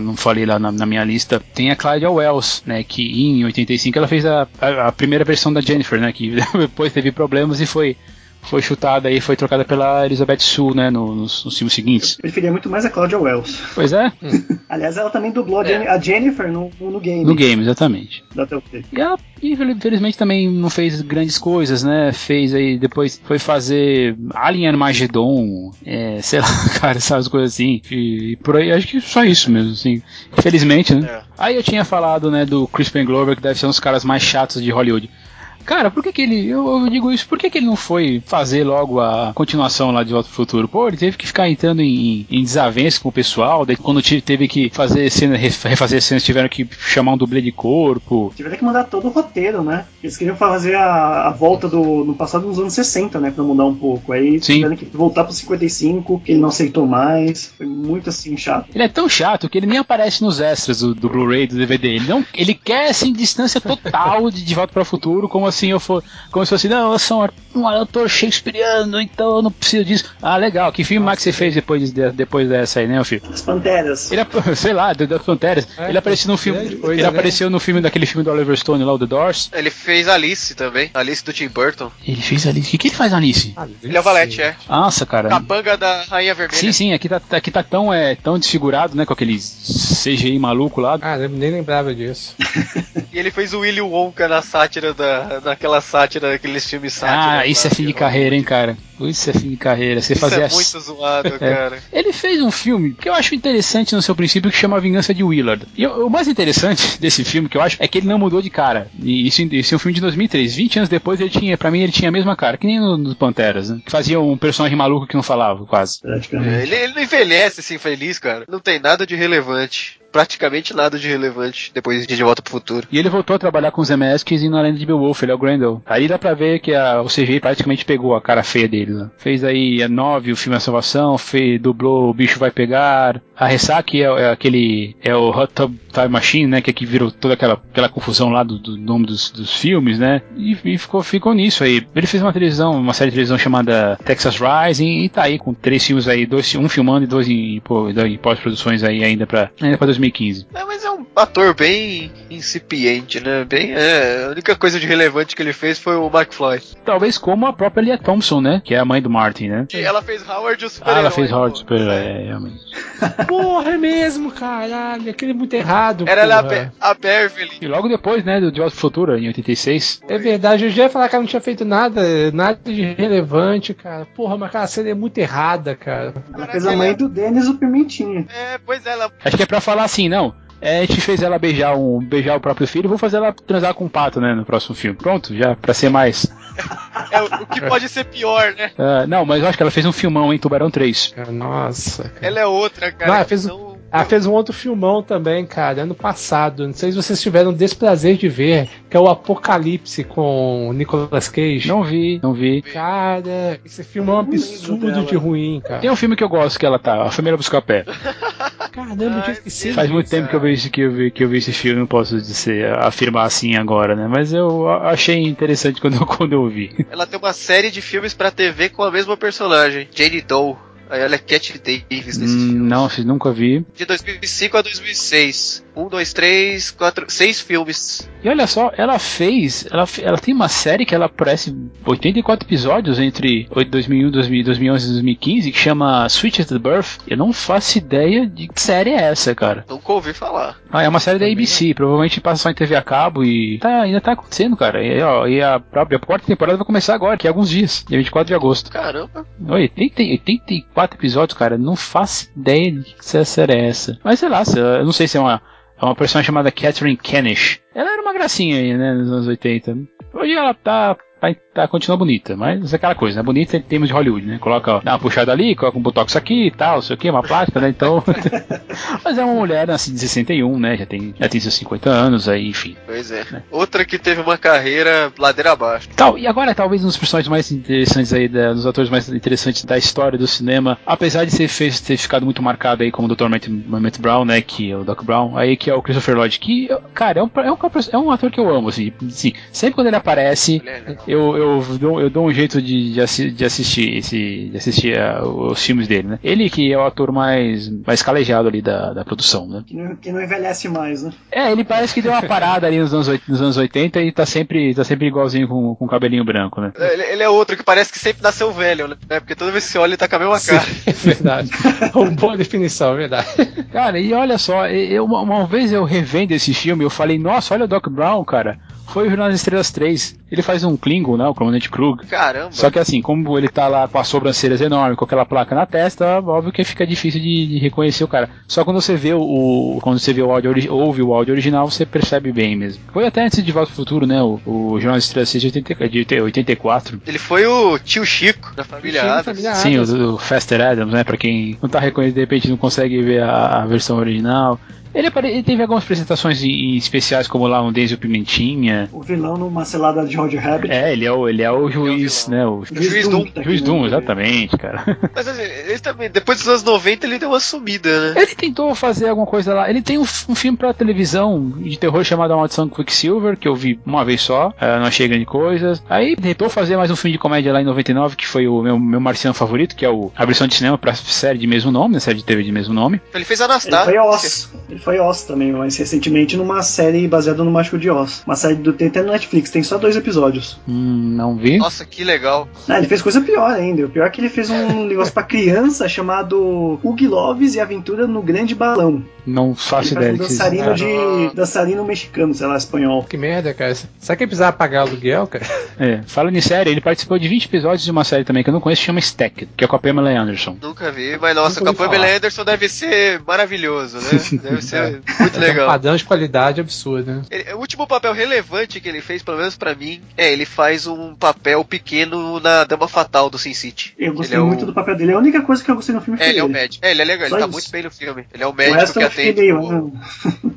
Não falei lá na, na minha lista, tem a Claudia Wells, né, que em 85 ela fez a, a, a primeira versão da Jennifer, né, que depois teve problemas e foi, foi chutada e foi trocada pela Elizabeth Sue, né, no- nos, nos filmes seguintes. Eu preferia muito mais a Claudia Wells. Pois é, Aliás, ela também dublou a, Jen- a Jennifer no, no, no game. no game, exatamente. E ela, infelizmente, também não fez grandes coisas, né? Fez aí, depois foi fazer Alien Armageddon, é, sei lá, cara, essas coisas assim. E, e por aí, acho que só isso mesmo, assim. Infelizmente, né? É. Aí eu tinha falado, né, do Crispin Glover, que deve ser um dos caras mais chatos de Hollywood. Cara, por que que ele. Eu, eu digo isso, por que que ele não foi fazer logo a continuação lá de Volta pro Futuro? Pô, ele teve que ficar entrando em, em desavença com o pessoal, daí quando tive- teve que fazer cena, ref- refazer cenas, tiveram que chamar um dublê de corpo. Tiveram que mudar todo o roteiro, né? Eles queriam fazer a, a volta do no passado nos anos 60, né? Pra mudar um pouco. Aí Sim. tiveram que voltar pro 55, que ele não aceitou mais. Foi muito assim chato. Ele é tão chato que ele nem aparece nos extras do, do Blu-ray, do DVD. Ele não, ele quer assim distância total de De Volta para o Futuro, como assim eu for, como se fosse não, eu sou um, ator shakespeariano, então eu não preciso disso. Ah, legal. Que filme mais que você fez depois de- depois dessa aí, né, meu filho? As Panteras. Ele, sei lá, do- das Panteras. É, ele apareceu no filme, grande coisa, ele né? apareceu no filme daquele filme do Oliver Stone lá, o The Doors. Ele fez Alice também, Alice do Tim Burton. Ele fez ali. O que, que ele faz, Alice? Ele é o Valete, é. Nossa, cara. Capanga da Rainha Vermelha. Sim, sim, aqui tá, aqui tá tão, é, tão desfigurado, né, com aquele CGI maluco lá. Ah, nem lembrava disso. E ele fez o Willy Wonka na sátira da, naquela sátira, aqueles filmes sátira. Ah, isso é fim de carreira, hein, cara. Isso é fim de carreira. Você Isso fazer é as- muito zoado, cara. Ele fez um filme que eu acho interessante no seu princípio, que chama A Vingança de Willard. E o, o mais interessante desse filme, que eu acho, é que ele não mudou de cara. E isso, isso é um filme de 2003. 20 anos depois, ele tinha, pra mim, ele tinha a mesma cara, que nem no, no Panteras, né? Que fazia um personagem maluco que não falava, quase. Praticamente. É, ele, ele não envelhece assim feliz, cara. Não tem nada de relevante. Praticamente nada de relevante depois de De Volta pro Futuro. E ele voltou a trabalhar com os Zemeskis e na Lenda de Beowulf, ele é o Grendel. Aí dá pra ver que a, o CGI praticamente pegou a cara feia dele. Né? Fez aí a 9, o filme A Salvação, fez, dublou O Bicho Vai Pegar. A Ressaque é, é aquele. É o Hot Tub Time Machine, né? Que aqui virou toda aquela, aquela confusão lá do, do nome dos, dos filmes, né? E, e ficou, ficou nisso aí. Ele fez uma televisão, uma série de televisão chamada Texas Rising e tá aí com três filmes aí, dois, um filmando e dois em, em pós-produções aí ainda pra, ainda pra 2015. É, mas é um ator bem incipiente, né? Bem, é, a única coisa de relevante que ele fez foi o McFly. Talvez como a própria Lia Thompson, né? Que é a mãe do Martin, né? E ela fez Howard o super Ah, ela fez Howard Super, é, realmente. Porra, é mesmo, caralho. Aquele é muito errado. Era ela a, porra. Be a Beverly. E logo depois, né, do De Volta pro Futuro, em 86. É verdade, eu já ia falar que ela não tinha feito nada, nada de relevante, cara. Porra, mas aquela cena é muito errada, cara. Ela fez a mãe do Denis o Pimentinha. É, pois é, ela. Acho que é pra falar assim, não. É, a gente fez ela beijar, um, beijar o próprio filho, vou fazer ela transar com um pato, né, no próximo filme. Pronto, já, pra ser mais. É o, que pode ser pior, né? Ah, não, mas eu acho que ela fez um filmão em Tubarão 3. Cara, Nossa. Cara. Ela é outra, cara. Não, ela fez um- Então, Ela fez um outro filmão também, cara, ano passado. Não sei se vocês tiveram o desprazer de ver, que é o Apocalipse com Nicolas Cage. Não vi, não vi. Cara, esse filme é um absurdo de ruim, cara. Tem um filme que eu gosto que ela tá, A Família Busca Pé. Caramba, eu tinha esquecido. Faz muito tempo que eu vi, esse- que, eu vi, que eu vi esse filme, não posso dizer, afirmar assim agora, né? Mas eu achei interessante quando, eu- quando eu vi. Ela tem uma série de filmes pra TV com a mesma personagem, Jane Doe. Ela é Cat Davis nesse Hum, filme. não, nunca vi. De 2005 a 2006. Um, dois, três, quatro, seis filmes. E olha só, ela fez. Ela, ela tem uma série que ela aparece 84 episódios entre 2001, 2000, 2011 e 2015 que chama Switch at the Birth. Eu não faço ideia de que série é essa, cara. Nunca ouvi falar. Ah, é uma série da ABC, provavelmente passa só em TV a cabo e tá, ainda tá acontecendo, cara. E, ó, e a própria quarta temporada vai começar agora, que é alguns dias, dia 24 de agosto. Caramba. Oi, 80, 84 episódios, cara. Não faço ideia de que série é essa. Mas sei lá, eu não sei se é uma, é uma personagem chamada Catherine Kenish. Ela era uma gracinha aí, né, nos anos 80. Hoje ela tá. Tá, tá, continua bonita, mas é aquela coisa, né? Bonita em termos de Hollywood, né? Coloca, ó, dá uma puxada ali, coloca um botox aqui e tal, sei o que, uma plástica, né? Então. mas é uma mulher assim de 61, né? Já tem, já tem seus 50 anos, aí, enfim. Pois é. Outra que teve uma carreira ladeira abaixo. Tal, e agora talvez um dos personagens mais interessantes aí, da, dos atores mais interessantes da história do cinema, apesar de ser, fez, ter ficado muito marcado aí como o Dr. Matt, Matt Brown, né, que é o Doc Brown, aí que é o Christopher Lloyd, que, cara, é um, é um, é um ator que eu amo, assim, assim sempre quando ele aparece, eu, eu, dou, eu dou um jeito de, de, assi- de assistir esse, de assistir ah, os filmes dele, né. Ele que é o ator mais, mais calejado ali da, da produção, né. Que não, que não envelhece mais, né? É, ele parece que deu uma parada ali nos anos, oit- nos anos 80 e tá sempre, tá sempre igualzinho com, com cabelinho branco, né. Ele, ele é outro que parece que sempre nasceu velho, né? Porque toda vez que você olha ele tá com a mesma cara. É verdade. Uma boa definição, é verdade. Cara, e olha só, eu, uma, uma vez eu revendo esse filme, eu falei, nossa, olha o Doc Brown, cara. Foi o Jornal das Estrelas 3. Ele faz um Klingon, né? O comandante Krug. Caramba. Só que assim, como ele tá lá com as sobrancelhas enormes, com aquela placa na testa, óbvio que fica difícil de, de reconhecer o cara. Só quando você vê o, quando você vê o áudio, ouve o áudio original, você percebe bem mesmo. Foi até antes de Volta ao Futuro, né? O, o Jornal das Estrelas 6 de, 80, de 84. Ele foi o tio Chico da família Adams. família Sim, Adams. o, o Faster Adams, né? Pra quem não tá reconhecendo, de repente não consegue ver a, a versão original. Ele, apare- ele teve algumas apresentações em, em especiais, como lá um Denzel Pimentinha. O vilão numa selada de Roger Rabbit. É, ele é o, ele é o juiz, né? O O Juiz Doom. tá aqui, juiz? Doom, exatamente, cara. Mas assim, ele também, depois dos anos 90, ele deu uma sumida, né? Ele tentou fazer alguma coisa lá. Ele tem um, um filme pra televisão de terror chamado A Maldição Quicksilver, que eu vi uma vez só, eh, não achei grande coisa. Aí tentou fazer mais um filme de comédia lá em 99, que foi o meu, meu marciano favorito, que é o, a versão de cinema pra série de mesmo nome, né, série de TV de mesmo nome. Ele fez Ele Anastasia. foi Oz. Ele foi Oz também, mais recentemente numa série baseada no Mágico de Oz. Uma série do tem até no Netflix, tem só dois episódios. Hum, não vi. Nossa, que legal. Ah, ele fez coisa pior ainda. O pior é que ele fez um negócio pra criança chamado Huggy Loves e Aventura no Grande Balão. Não Ele faço faz ideia um dançarino é. de. dançarino mexicano, sei lá, espanhol. Que merda, cara. Será que ele precisava pagar aluguel, cara? É, falando em série, ele participou de 20 episódios de uma série também que eu não conheço, chama Stack, que é com a Pamela Anderson. Nunca vi, mas nossa, o ouvi Pamela. Anderson deve ser maravilhoso, né? Deve ser muito É um legal. padrão de qualidade absurdo, né? Ele- o último papel relevante que ele fez, pelo menos pra mim, é ele faz um papel pequeno na Dama Fatal do Sin City. Eu gostei Ele é o- muito do papel dele. A única coisa que eu gostei no filme foi É, ele é o médico. É, ele é legal, Só ele tá isso. muito bem no filme. Ele é o O médico resto que atende meio. o,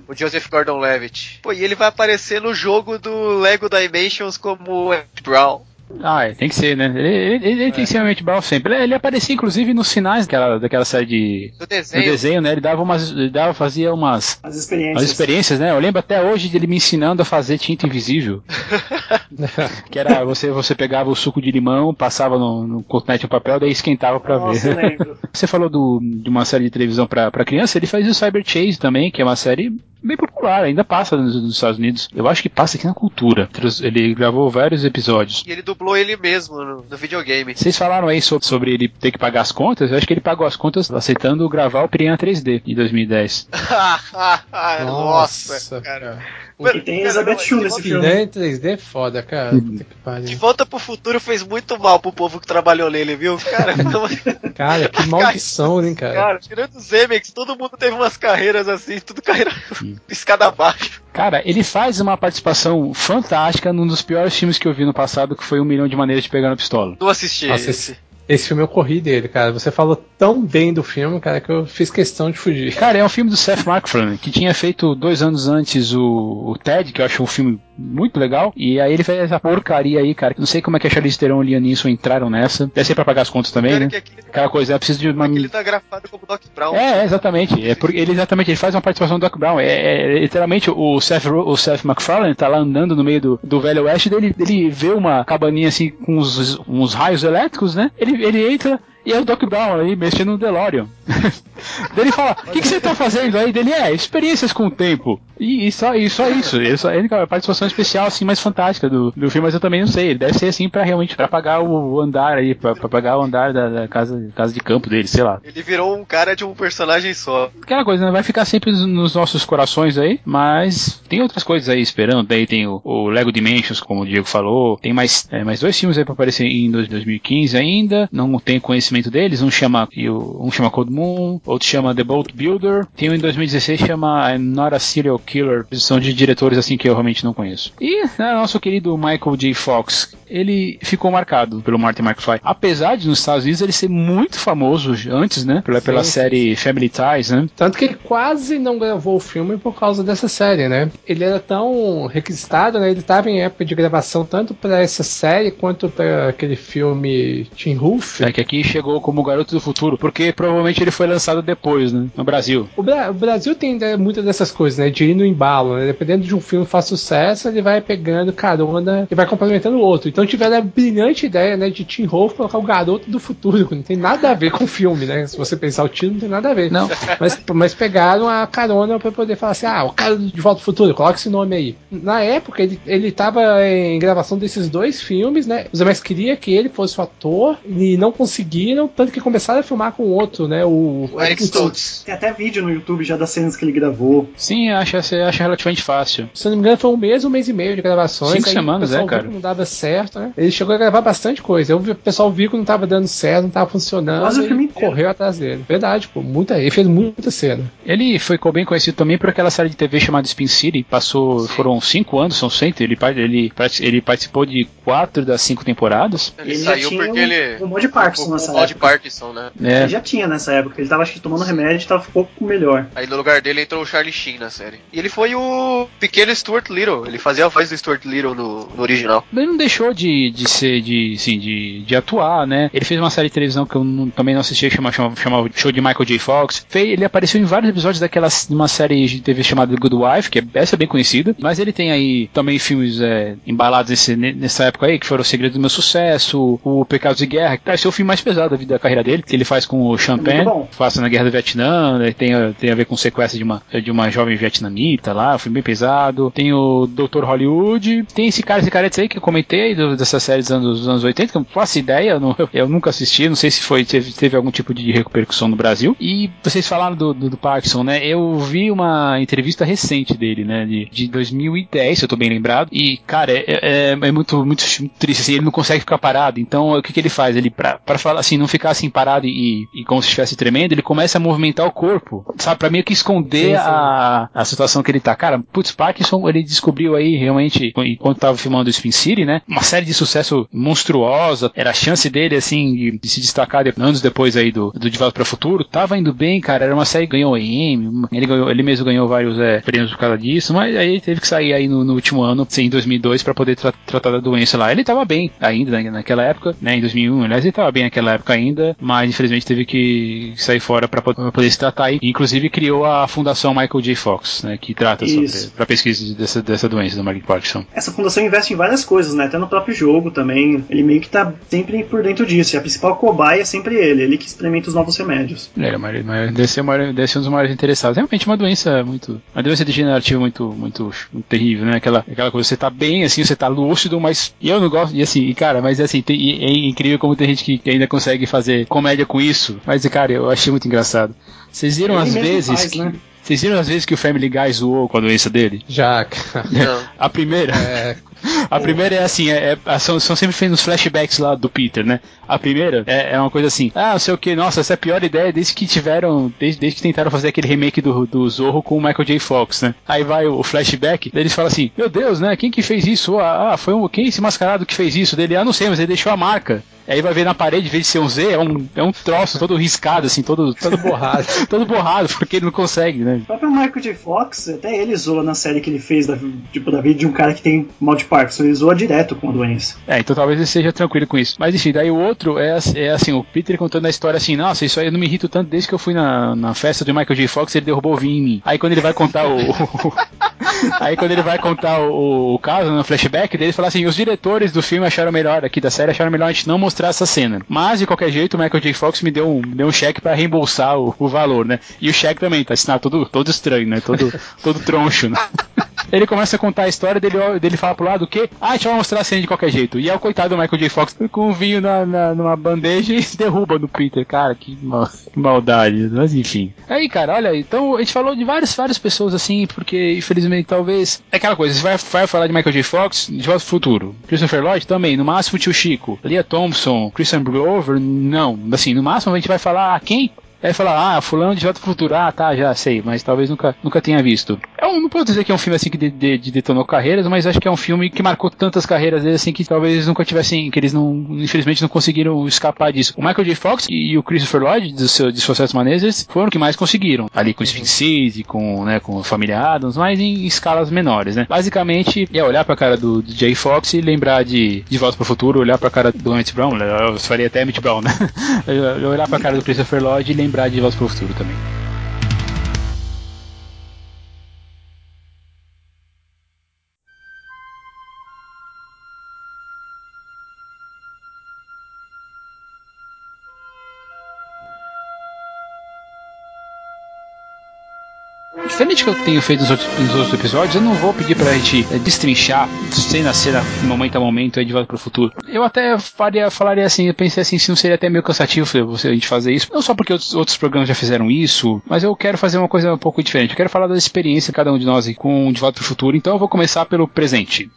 o Joseph Gordon-Levitt. Pô, e ele vai aparecer no jogo do Lego Dimensions como Ed Brown. Ah, é, tem que ser, né? Ele, ele- ele É. tem que ser realmente bravo sempre. Ele, ele aparecia, inclusive, nos finais daquela, daquela série de. Do Do desenho. desenho, né? Ele dava umas. Ele dava, fazia umas. As As experiências. experiências, né? Eu lembro até hoje dele me ensinando a fazer tinta invisível. que era você, você pegava o suco de limão, passava no, no cotonete no papel, daí esquentava pra Nossa, ver. lembro. Você falou do, de uma série de televisão pra, pra criança, ele faz o Cyber Chase também, que é uma série bem popular, ainda passa nos, nos Estados Unidos. Eu acho que passa aqui na cultura. Ele gravou vários episódios. E ele dublou ele mesmo no, no videogame. Vocês falaram aí sobre, sobre ele ter que pagar as contas? Eu acho que ele pagou as contas aceitando gravar o Piranha 3D em 2010. Nossa, cara. E tem Elizabeth Shue nesse filme. Piranha em 3D é foda, cara. Que De volta pro futuro fez muito mal pro povo que trabalhou nele, viu? Cara, Cara, que maldição, hein, cara. cara tirando os Zemex, todo mundo teve umas carreiras assim, tudo carreira escada abaixo. Cara, ele faz uma participação fantástica num dos piores filmes que eu vi no passado, que foi Um Milhão de Maneiras de Pegar na Pistola. Não assisti Nossa, esse. Esse filme eu corri dele, cara. Você falou tão bem do filme, cara, que eu fiz questão de fugir. Cara, é um filme do Seth MacFarlane, que tinha feito dois anos antes o, o Ted, que eu acho um filme muito legal, e aí ele fez essa porcaria aí, cara, não sei como é que a Charlize Theron e o Liam entraram nessa. Deve ser pra pagar as contas também, Cara, né? que aquele, Aquela coisa, é preciso de uma... aquele tá grafado como Doc Brown. É, exatamente. É porque ele exatamente ele faz uma participação do Doc Brown. É, é, literalmente o Seth, o Seth MacFarlane tá lá andando no meio do, do Velho Oeste, dele, ele vê uma cabaninha assim com uns, uns raios elétricos, né? Ele, ele entra e é o Doc Brown aí mexendo no DeLorean. Ele fala: O que, que você tá fazendo aí? Dele é experiências com o tempo. E, e só, e só isso. Ele só, ele, cara, a participação especial assim mais fantástica do, do filme, mas eu também não sei. Ele deve ser assim pra realmente pra pagar o, andar aí, pra, pra pagar o andar da, da casa, casa de campo dele, sei lá. Ele virou um cara de um personagem só. Aquela coisa, né? Vai ficar sempre nos- nos nossos corações aí, mas tem outras coisas aí esperando. Daí tem o, o Lego Dimensions, como o Diego falou. Tem mais, é, mais dois filmes aí pra aparecer em dois- 2015 ainda. Não tenho conhecimento deles. Um chama, um chama Cold Moon, outro chama The Boat Builder. Tem um em 2016 que chama I'm Not a Serial Killer. São de diretores assim que eu realmente não conheço. E né, nosso querido Michael J. Fox, ele ficou marcado pelo Martin McFly. Apesar de nos Estados Unidos ele ser muito famoso antes, né? Pela, pela Sim. série Family Ties, né? Tanto que ele quase não gravou o filme por causa dessa série, né? Ele era tão requisitado, né? Ele estava em época de gravação tanto para essa série quanto para aquele filme Teen Wolf. É que aqui chegou como Garoto do Futuro, porque provavelmente ele foi lançado depois, né? No Brasil. O, Bra- o Brasil tem né, muitas dessas coisas, né? De ir no embalo, né? Dependendo de um filme que faz sucesso, ele vai pegando carona e vai complementando o outro. Então tiveram a brilhante ideia, né? De Tim Wolf colocar o garoto do futuro, que não tem nada a ver com o filme, né? Se você pensar o título, não tem nada a ver. Não. Mas, mas pegaram a carona pra poder falar assim: ah, o cara de volta ao futuro, coloca esse nome aí. Na época, ele, ele tava em gravação desses dois filmes, né? Os mais queria que ele fosse o ator e não conseguiram, tanto que começaram a filmar com outro, né? O, O Eric Stoltz. Tem até vídeo no YouTube já das cenas que ele gravou. Sim, acho, acho relativamente fácil. Se eu não me engano, foi um mês, um mês e meio de gravações. Cinco semanas, o pessoal é, cara. não dava certo, né? Ele chegou a gravar bastante coisa. Eu o pessoal viu que não tava dando certo, não tava funcionando. Quase o filme correu atrás dele. Verdade, pô. Muita, ele fez muita cena. Ele foi ficou bem conhecido também por aquela série de TV chamada Spin City. Passou, foram cinco anos, são cento. Ele, ele, ele participou de quatro das cinco temporadas. Ele, já saiu porque um, ele. um monte de Parkinson o, nessa o mal de. Parkinson, né? É. Ele já tinha nessa época. Ele tava acho que tomando remédio e tava um pouco melhor. Aí no lugar dele entrou o Charlie Sheen na série. E ele foi o pequeno Stuart Little. Ele fazia a voz do Stuart Little no, no original. Ele não deixou de, de ser, de, assim, de, de atuar, né? Ele fez uma série de televisão que eu não- também não assisti, que chama, chama, chama Show de Michael J. Fox. Fe- ele apareceu em vários episódios daquela de uma série de TV chamada The Good Wife, que é, essa é bem conhecida. Mas ele tem aí também filmes é, embalados nesse, ne- nessa época aí, que foram O Segredo do Meu Sucesso, O Pecados de Guerra, que esse é o filme mais pesado da vida da carreira dele, que ele faz com o Sean É passa na Guerra do Vietnã, né, tem, a- tem a ver com sequestro de uma, de uma jovem vietnamita lá, um filme bem pesado. Tem o Dr. Hollywood, tem esse cara, esse cara aí que eu comentei, do, dessa série dos anos, dos anos 80, que eu não faço ideia, eu, não- eu nunca assisti, não sei se foi teve, teve algum tipo de repercussão no Brasil. E vocês falaram do, do, do Parkinson, né? Eu vi uma entrevista recente dele, né? De, de 2010, se eu tô bem lembrado. E, cara, é, é, é muito, muito triste, assim, ele não consegue ficar parado. Então, o que, que ele faz? Ele, pra, pra falar assim, não ficar assim parado e, e como se estivesse tremendo, ele começa a movimentar o corpo, sabe? Pra meio que esconder Sim, sim. A, a situação que ele tá. Cara, putz, Parkinson, ele descobriu aí realmente, enquanto tava filmando o Spin City, né? Uma série de sucesso monstruosa. Era a chance dele, assim, de, de se destacar de- anos depois aí do, do De Volta para o Futuro. Tava indo bem, cara. Era uma série que ganhou Emmy. Ele, ganhou, ele mesmo ganhou vários é, prêmios por causa disso. Mas aí ele teve que sair aí no, no último ano, assim, em 2002, pra poder tra- tratar da doença lá. Ele tava bem ainda né, naquela época, né? Em 2001, aliás, ele tava bem naquela época ainda. Mas infelizmente teve que sair fora pra poder se tratar aí. Inclusive criou a Fundação Michael J. Fox, né? Que trata pra pesquisa dessa, dessa doença do Mark Parkinson. Essa fundação investe em várias coisas, né? Até no próprio jogo também. Ele meio que tá sempre por dentro disso. E a principal cobaia é sempre ele. Ele que experimenta os novos remédios. O maior- maior- deve, ser maior- deve ser um dos maiores interessados. Realmente uma doença muito. Uma doença degenerativa muito, muito, muito terrível, né? Aquela, aquela coisa, você tá bem, assim, você tá lúcido, mas. E eu não gosto. E assim, e, cara, mas assim, tem- e é incrível como tem gente que, que ainda consegue fazer comédia com isso. Mas, cara, eu achei muito engraçado. Vocês viram Ele às vezes. faz, que- né? Vocês viram às vezes que o Family Guy zoou com a doença dele? Já, cara. Não. A primeira. É, A primeira é assim, é, é- são, são sempre feitos os flashbacks lá do Peter, né? A primeira é, é uma coisa assim, ah, não sei o que, nossa, essa é a pior ideia desde que tiveram, desde, desde que tentaram fazer aquele remake do, do Zorro com o Michael J. Fox, né? Aí vai o, o flashback, daí eles falam assim, meu Deus, né? Quem que fez isso? Ah, ah, foi um, quem esse mascarado que fez isso? Dele, ah, não sei, mas ele deixou a marca. Aí vai ver na parede, em vez de ser um Z, é um, é um troço todo riscado, assim, todo, todo borrado. todo borrado, porque ele não consegue, né? O próprio Michael J. Fox, até ele zoa na série que ele fez, da, tipo, da vida de um cara que tem mal de Parkinson. Ele zoa direto com a doença. É, então talvez ele seja tranquilo com isso. Mas enfim, daí o outro é, é assim, o Peter contando a história assim, nossa, isso aí eu não me irrito tanto desde que eu fui na, na festa de Michael J. Fox, ele derrubou o vinho em mim. Aí quando ele vai contar o. aí quando ele vai contar o, o caso no flashback dele, ele fala assim, os diretores do filme acharam melhor, aqui da série, acharam melhor a gente não mostrar essa cena. Mas, de qualquer jeito, o Michael J. Fox me deu um, deu um cheque pra reembolsar o, o valor, né? E o cheque também, tá assinado todo, todo estranho, né? Todo, todo troncho, né? Ele começa a contar a história dele, dele fala pro lado o quê? Ah, a gente vai mostrar a cena de qualquer jeito. E é o coitado do Michael J. Fox com o vinho na, na- numa bandeja e se derruba no Peter. Cara, que, mal- que maldade. Mas enfim. Aí, cara, olha, então a gente falou de várias, várias pessoas assim, porque infelizmente talvez. É aquela coisa, você vai, vai falar de Michael J. Fox, de volta futuro. Christopher Lloyd também, no máximo tio Chico. Leah Thompson, Christian Glover, não. Assim, no máximo a gente vai falar ah, quem? Aí fala, ah, fulano de volta pro futuro, ah, tá, já sei, mas talvez nunca, nunca tenha visto. É não posso dizer que é um filme assim que de, de- de detonou carreiras, mas acho que é um filme que marcou tantas carreiras deles assim que talvez nunca tivessem, que eles não, infelizmente não conseguiram escapar disso. O Michael J. Fox e o Christopher Lloyd, do seu, de suas certas maneiras, foram os que mais conseguiram. Ali com Sphinx Seed, com, né, com família Adams, mas em escalas menores, né. Basicamente, é olhar pra cara do, do J. Fox e lembrar de De Volta pro Futuro, olhar pra cara do Emmett Brown, eu faria até Emmett Brown, né. olhar pra cara do Christopher Lloyd e lembrar de De Volta pro Futuro também. Diferente do que eu tenho feito nos outros, nos outros episódios, eu não vou pedir pra gente é, destrinchar cena a cena, momento a momento, aí de volta pro futuro. Eu até faria, falaria assim, eu pensei assim, se não seria até meio cansativo a gente fazer isso. Não só porque outros, outros programas já fizeram isso, mas eu quero fazer uma coisa um pouco diferente. Eu quero falar da experiência de cada um de nós com De Volta pro Futuro, então eu vou começar pelo presente.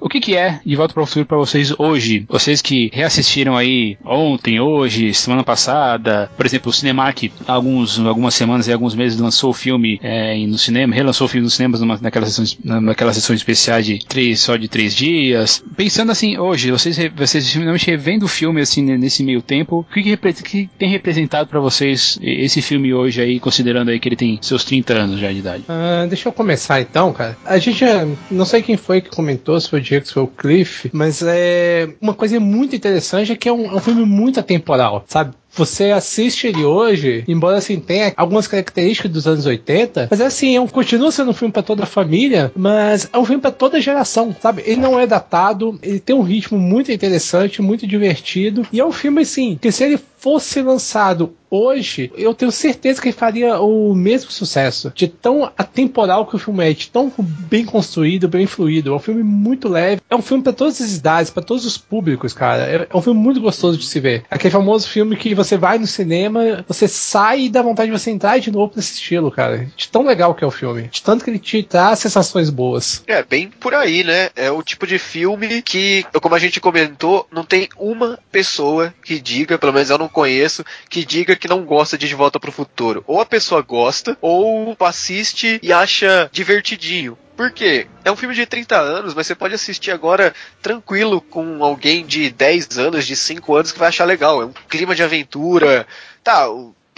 O que, que é De Volta para o Futuro para vocês hoje? Vocês que reassistiram aí ontem, hoje, semana passada, por exemplo, o Cinemark, alguns, algumas semanas e alguns meses lançou o filme é, no cinema, relançou o filme nos cinemas numa, naquelas, sessões, naquelas sessões especiais de três, só de três dias. Pensando assim, hoje, vocês, vocês finalmente revendo o filme assim nesse meio tempo, o que, que, que tem representado para vocês esse filme hoje aí, considerando aí que ele tem seus 30 anos já de idade? Ah, deixa eu começar então, cara. A gente. Não sei quem foi que comentou, se foi o Se foi o Cliff, mas é. Uma coisa muito interessante é que é um, é um filme muito atemporal, sabe? Você assiste ele hoje, embora assim tenha algumas características dos anos 80, mas assim, é um, continua sendo um filme pra toda a família, mas é um filme pra toda a geração, sabe? Ele não é datado, ele tem um ritmo muito interessante, muito divertido, e é um filme assim, que se ele fosse lançado hoje, eu tenho certeza que faria o mesmo sucesso. De tão atemporal que o filme é, de tão bem construído, bem fluido. É um filme muito leve. É um filme para todas as idades, para todos os públicos, cara. É é um filme muito gostoso de se ver. Aquele famoso filme que você vai no cinema, você sai e dá vontade de você entrar de novo nesse estilo, cara. De tão legal que é o filme. De tanto que ele te traz sensações boas. É, bem por aí, né? É o tipo de filme que, como a gente comentou, não tem uma pessoa que diga, pelo menos eu não conheço, que diga que não gosta de De Volta pro Futuro. Ou a pessoa gosta, ou assiste e acha divertidinho. Por quê? É um filme de 30 anos, mas você pode assistir agora tranquilo com alguém de 10 anos, de 5 anos que vai achar legal. É um clima de aventura. Tá,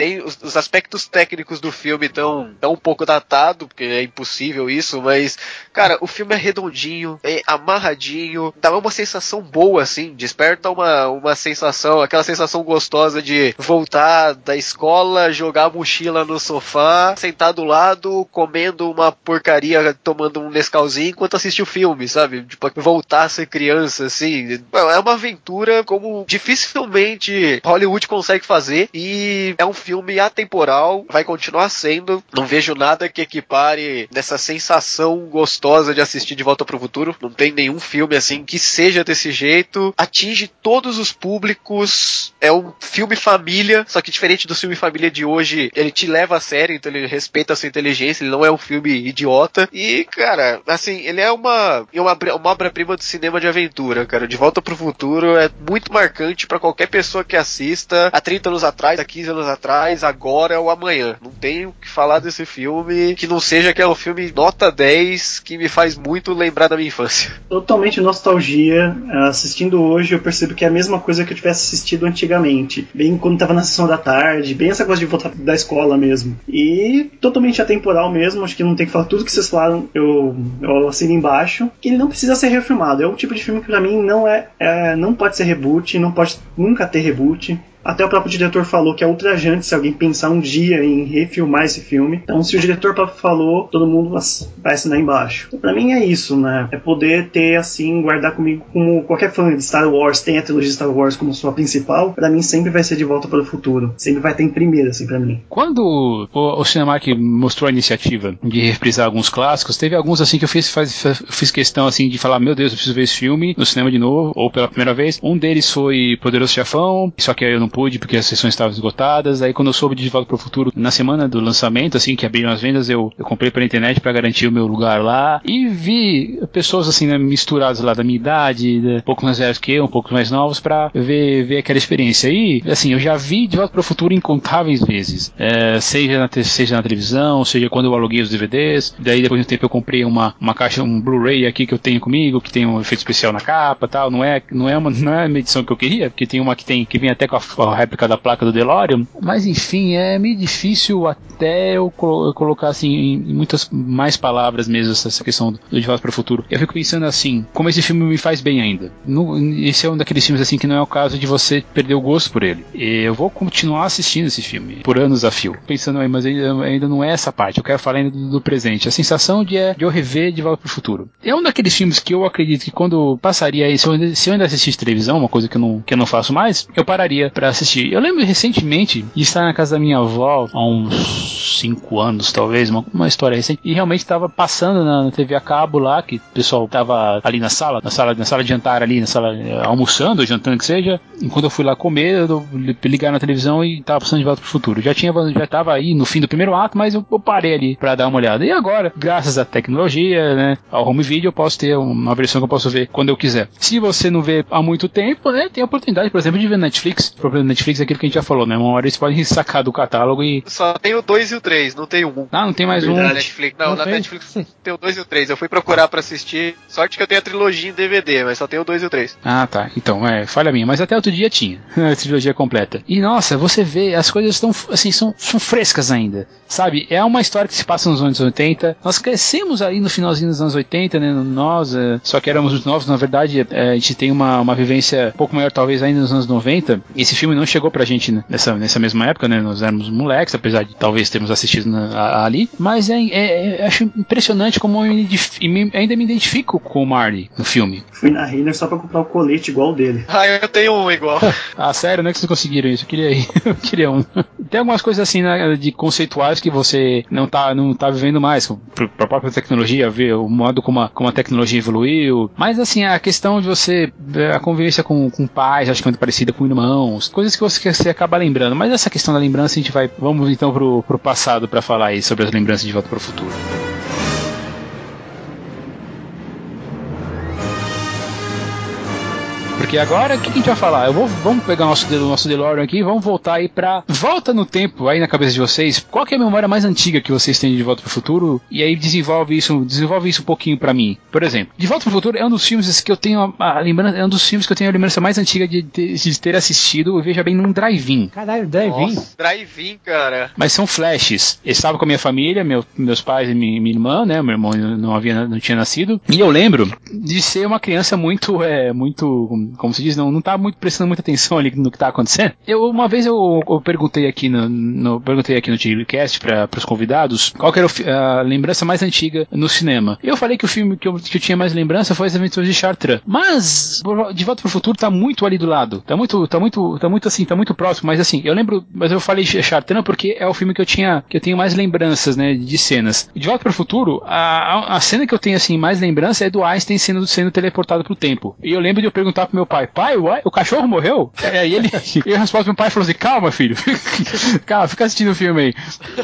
tem os, os aspectos técnicos do filme tão, tão um pouco datado, porque é impossível isso, mas, cara, o filme é redondinho, é amarradinho, dá uma sensação boa, assim, desperta uma, uma sensação, aquela sensação gostosa de voltar da escola, jogar a mochila no sofá, sentar do lado, comendo uma porcaria, tomando um Nescauzinho enquanto assiste o filme, sabe? Tipo, voltar a ser criança, assim. É uma aventura como dificilmente Hollywood consegue fazer e é um filme atemporal, vai continuar sendo. Não vejo nada que equipare nessa sensação gostosa de assistir De Volta pro Futuro. Não tem nenhum filme assim que seja desse jeito. Atinge todos os públicos. É um filme família, só que diferente do filme família de hoje, ele te leva a sério, então ele respeita a sua inteligência, ele não é um filme idiota. E, cara, assim, ele é uma, é uma, uma obra-prima do cinema de aventura, cara. De Volta pro Futuro é muito marcante pra qualquer pessoa que assista. Há 30 anos atrás, há 15 anos atrás, atrás, agora ou amanhã. Não tenho o que falar desse filme que não seja que é um filme nota 10 que me faz muito lembrar da minha infância. Totalmente nostalgia. Assistindo hoje, eu percebo que é a mesma coisa que eu tivesse assistido antigamente. Bem quando tava na sessão da tarde, bem essa coisa de voltar da escola mesmo. E totalmente atemporal mesmo, acho que não tem que falar tudo que vocês falaram, eu, eu assino embaixo. Que ele não precisa ser refilmado. É um tipo de filme que pra mim não é, é não pode ser reboot, não pode nunca ter reboot. Até o próprio diretor falou que é ultrajante se alguém pensar um dia em refilmar esse filme. Então, se o diretor falou, todo mundo vai assinar embaixo. Então, pra mim é isso, né? É poder ter, assim, guardar comigo como qualquer fã de Star Wars tem a trilogia Star Wars como sua principal. Pra mim sempre vai ser De Volta para o Futuro. Sempre vai ter em primeira, assim, pra mim. Quando o, o Cinemark mostrou a iniciativa de reprisar alguns clássicos, teve alguns assim que eu fiz, faz, fiz questão assim de falar, meu Deus, eu preciso ver esse filme no cinema de novo, ou pela primeira vez. Um deles foi Poderoso Chefão, só que eu não pude porque as sessões estavam esgotadas. Aí quando eu soube de De Volta Futuro, na semana do lançamento, assim, que abriram as vendas, eu, eu comprei pela internet para garantir o meu lugar lá e vi pessoas assim, né, misturadas lá da minha idade, um pouco mais velhos que eu, um pouco mais novos, para ver, ver aquela experiência. E, assim, eu já vi De Volta Futuro incontáveis vezes. É, seja, na, seja na televisão, seja quando eu aluguei os DVDs. Daí depois de um tempo eu comprei uma, uma caixa, um Blu-ray aqui que eu tenho comigo, que tem um efeito especial na capa tal. Não é, não é, uma, não é uma edição que eu queria, porque tem uma que tem que vem até com a, a réplica da placa do DeLorean. Mas enfim, é meio difícil até eu, colo eu colocar assim em, muitas mais palavras mesmo essa questão do De Volta para o Futuro. Eu fico pensando assim, como esse filme me faz bem ainda. No, esse é um daqueles filmes assim que não é o caso de você perder o gosto por ele. Eu vou continuar assistindo esse filme por anos a fio. Pensando aí, mas ainda, ainda não é essa parte. Eu quero falar ainda do, do presente. A sensação de, é, de eu rever De Volta para o Futuro. É um daqueles filmes que eu acredito que quando passaria aí, se eu, se eu ainda assistisse televisão, uma coisa que eu não, que eu não faço mais, eu pararia para assistir. Eu lembro recentemente de estar na casa da minha avó há uns 5 anos, talvez, uma, uma história recente, e realmente estava passando na, na, TV a cabo lá, que o pessoal estava ali na sala, na sala, na sala de jantar ali, na sala eh, almoçando, jantando que seja. Enquanto eu fui lá comer, eu ligar na televisão e estava passando de volta pro futuro. Já tinha, já estava aí no fim do primeiro ato, mas eu, eu parei ali para dar uma olhada. E agora, graças à tecnologia, né, ao home video, eu posso ter uma versão que eu posso ver quando eu quiser. Se você não vê há muito tempo, né, tem a oportunidade, por exemplo, de ver Netflix. Netflix é aquilo que a gente já falou, né? Uma hora eles podem sacar do catálogo e. Só tem o 2 e o 3, não tem o 1. Um. Ah, não tem mais um. Na Netflix, não, não na tem. Netflix tem o 2 e o 3. Eu fui procurar pra assistir. Sorte que eu tenho a trilogia em DVD, mas só tem o 2 e o 3. Ah, tá. Então, é, falha minha. Mas até outro dia tinha a trilogia completa. E nossa, você vê, as coisas estão, assim, são, são frescas ainda. Sabe? É uma história que se passa nos anos 80. Nós crescemos aí no finalzinho dos anos 80, né? Nós, é, só que éramos os novos, na verdade, é, a gente tem uma, uma vivência um pouco maior, talvez, ainda nos anos 90. Esse filme não chegou pra gente nessa, nessa mesma época, né? Nós éramos moleques, apesar de talvez termos assistido na, ali. Mas é, é, é, acho impressionante como eu me, ainda me identifico com o Marty no filme. Fui na Renner só pra comprar o colete igual dele. Ah, eu tenho um igual. ah, sério, não é que vocês conseguiram isso? Eu queria, eu queria um. Tem algumas coisas assim, né, de conceituais que você não tá, não tá vivendo mais, pra própria tecnologia, ver o modo como a, como a tecnologia evoluiu. Mas assim, a questão de você, a convivência com, com pais, acho que é muito parecida com irmãos, coisas que você, você acaba lembrando. Mas essa questão da lembrança a gente vai. Vamos então pro, pro passado para falar aí sobre as lembranças de volta para o futuro. Porque agora, o que a gente vai falar? Eu vou, vamos pegar o nosso, o nosso DeLorean aqui e vamos voltar aí pra volta no tempo aí na cabeça de vocês. Qual que é a memória mais antiga que vocês têm de Volta pro Futuro? E aí desenvolve isso, desenvolve isso um pouquinho pra mim. Por exemplo, De Volta pro Futuro é um dos filmes que eu tenho a, a lembrança, é um dos filmes que eu tenho a lembrança mais antiga de, de, de ter assistido, veja bem, num drive-in. Caralho, drive-in? Drive-in, cara. Mas são flashes. Eu estava com a minha família, meu, meus pais e minha, minha, irmã, né? Meu irmão não havia, não tinha nascido. E eu lembro de ser uma criança muito, é, muito como se diz, não, não tá muito prestando muita atenção ali no que tá acontecendo. Eu, uma vez eu, eu perguntei aqui no, no, perguntei aqui no Tigrecast para os convidados qual era a lembrança mais antiga no cinema. Eu falei que o filme que eu, que eu tinha mais lembrança foi As Aventuras de Chartrand. Mas De Volta pro Futuro tá muito ali do lado. Tá muito, tá muito, tá muito assim, tá muito próximo, mas assim, eu lembro, mas eu falei Chartrand porque é o filme que eu tinha, que eu tenho mais lembranças, né, de cenas. De Volta pro Futuro, a, a, a cena que eu tenho assim mais lembrança é do Einstein sendo, sendo teleportado pro tempo. E eu lembro de eu perguntar pro meu pai, pai, uai, o cachorro morreu? É, e ele, e a resposta do meu pai falou assim, calma, filho, calma, fica assistindo o filme aí.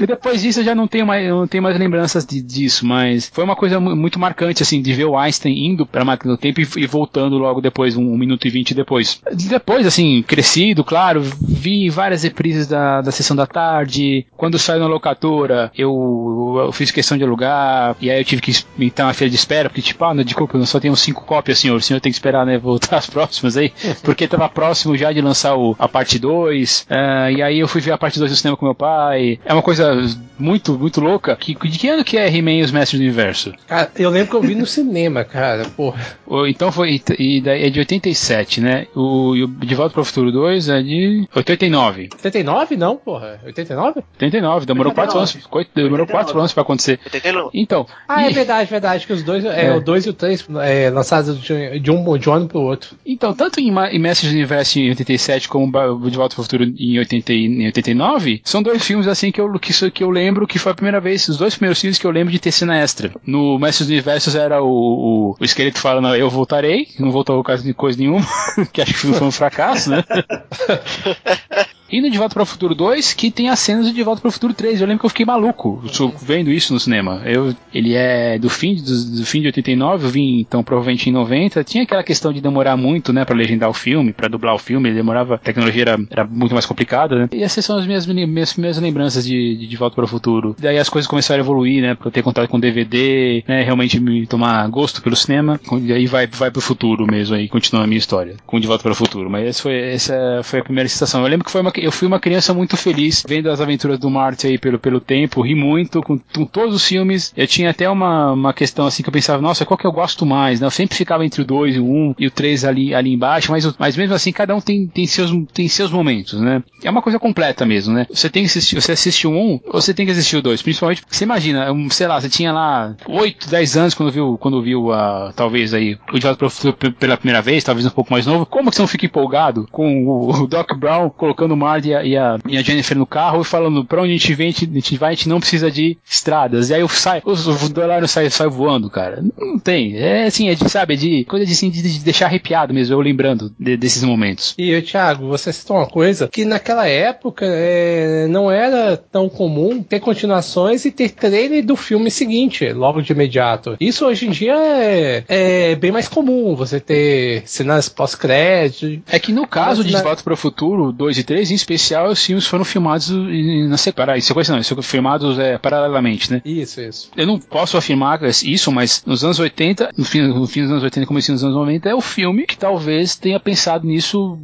E depois disso eu já não tenho mais, eu não tenho mais lembranças de- disso, mas foi uma coisa mu- muito marcante, assim, de ver o Einstein indo pra máquina do tempo e, e voltando logo depois, um, um minuto e vinte depois. Depois, assim, crescido, claro, vi várias reprises da, da sessão da tarde, quando saiu na locadora, eu, eu fiz questão de alugar, e aí eu tive que entrar na fila de espera, porque tipo, ah, não, desculpa, eu só tenho cinco cópias, senhor, o senhor tem que esperar, né, voltar as próximas aí, porque tava próximo já de lançar o, a parte 2, e aí eu fui ver a parte 2 do cinema com meu pai, é uma coisa muito, muito louca, que, de que ano que é He-Man e os Mestres do Universo? Cara, eu lembro que eu vi no cinema, cara, porra. Então foi, e daí é de 87, né, o, e o De Volta para o Futuro 2 é de 89. 89 não, porra. 89? 89, demorou 4 anos, 89. demorou 4 89. anos pra acontecer. Entendeu? Então, Ah, é e- verdade, verdade, que os dois, é, É. o 2 e o 3 é, lançados de, de um, de um ano pro outro. Então, tanto em, Ma- em Mestres do Universo em 87 como De Volta para o Futuro em, 80, e- em 89, são dois filmes assim que eu, que, que eu lembro que foi a primeira vez, os dois primeiros filmes que eu lembro de ter cena extra. No Mestres do Universo era o, o, o esqueleto falando eu voltarei, não voltou quase coisa nenhuma, que acho que foi um fracasso, né? E no De Volta para o Futuro 2, que tem as cenas De Volta para o Futuro 3. Eu lembro que eu fiquei maluco vendo isso no cinema. Eu, ele é do fim, do, do fim de 89, eu vim então provavelmente em 90. Tinha aquela questão de demorar muito, né, para legendar o filme, para dublar o filme. Ele demorava, a tecnologia era, era muito mais complicada, né? E essas são as minhas, minhas primeiras lembranças de, de Volta para o Futuro. Daí as coisas começaram a evoluir, né, pra eu ter contato com DVD, né, realmente me tomar gosto pelo cinema. E aí vai, vai pro futuro mesmo, aí continua a minha história com De Volta para o Futuro. Mas essa foi, essa foi a primeira sensação. Eu lembro que foi uma, eu fui uma criança muito feliz vendo as aventuras do Marty aí pelo, pelo tempo, ri muito com, com todos os filmes. Eu tinha até uma, uma questão assim que eu pensava, nossa, qual que eu gosto mais? Né? Eu sempre ficava entre o 2 e o 1 um, e o 3 ali, ali embaixo, mas, mas mesmo assim cada um tem, tem, seus, tem seus momentos, né? É uma coisa completa mesmo, né? Você tem que assistir, você assiste o 1, um, você tem que assistir o 2, principalmente porque você imagina, um, sei lá, você tinha lá 8, 10 anos quando viu, quando viu a, talvez aí, o p- pela primeira vez, talvez um pouco mais novo. Como que você não fica empolgado com o, o Doc Brown colocando o E a, e a, e a Jennifer no carro e falando pra onde a gente vem, a gente, vai, a gente não precisa de estradas. E aí o sai, os, DeLorean sai, voando, cara. Não tem. É assim, é de, sabe, é de coisa de, assim, de, de deixar arrepiado mesmo, eu lembrando de- desses momentos. E, Thiago, você citou uma coisa que naquela época é, não era tão comum ter continuações e ter trailer do filme seguinte, logo de imediato. Isso hoje em dia é, é bem mais comum, você ter cenas pós-crédito. É que no caso de Volta para o Futuro 2 e 3, em especial, os filmes foram filmados na sequência. Em sequência não, foram filmados é, paralelamente, né? Isso, isso. Eu não posso afirmar isso, mas nos anos 80, no fim, no fim dos anos 80 e começo dos anos 90, é o filme que talvez tenha pensado nisso.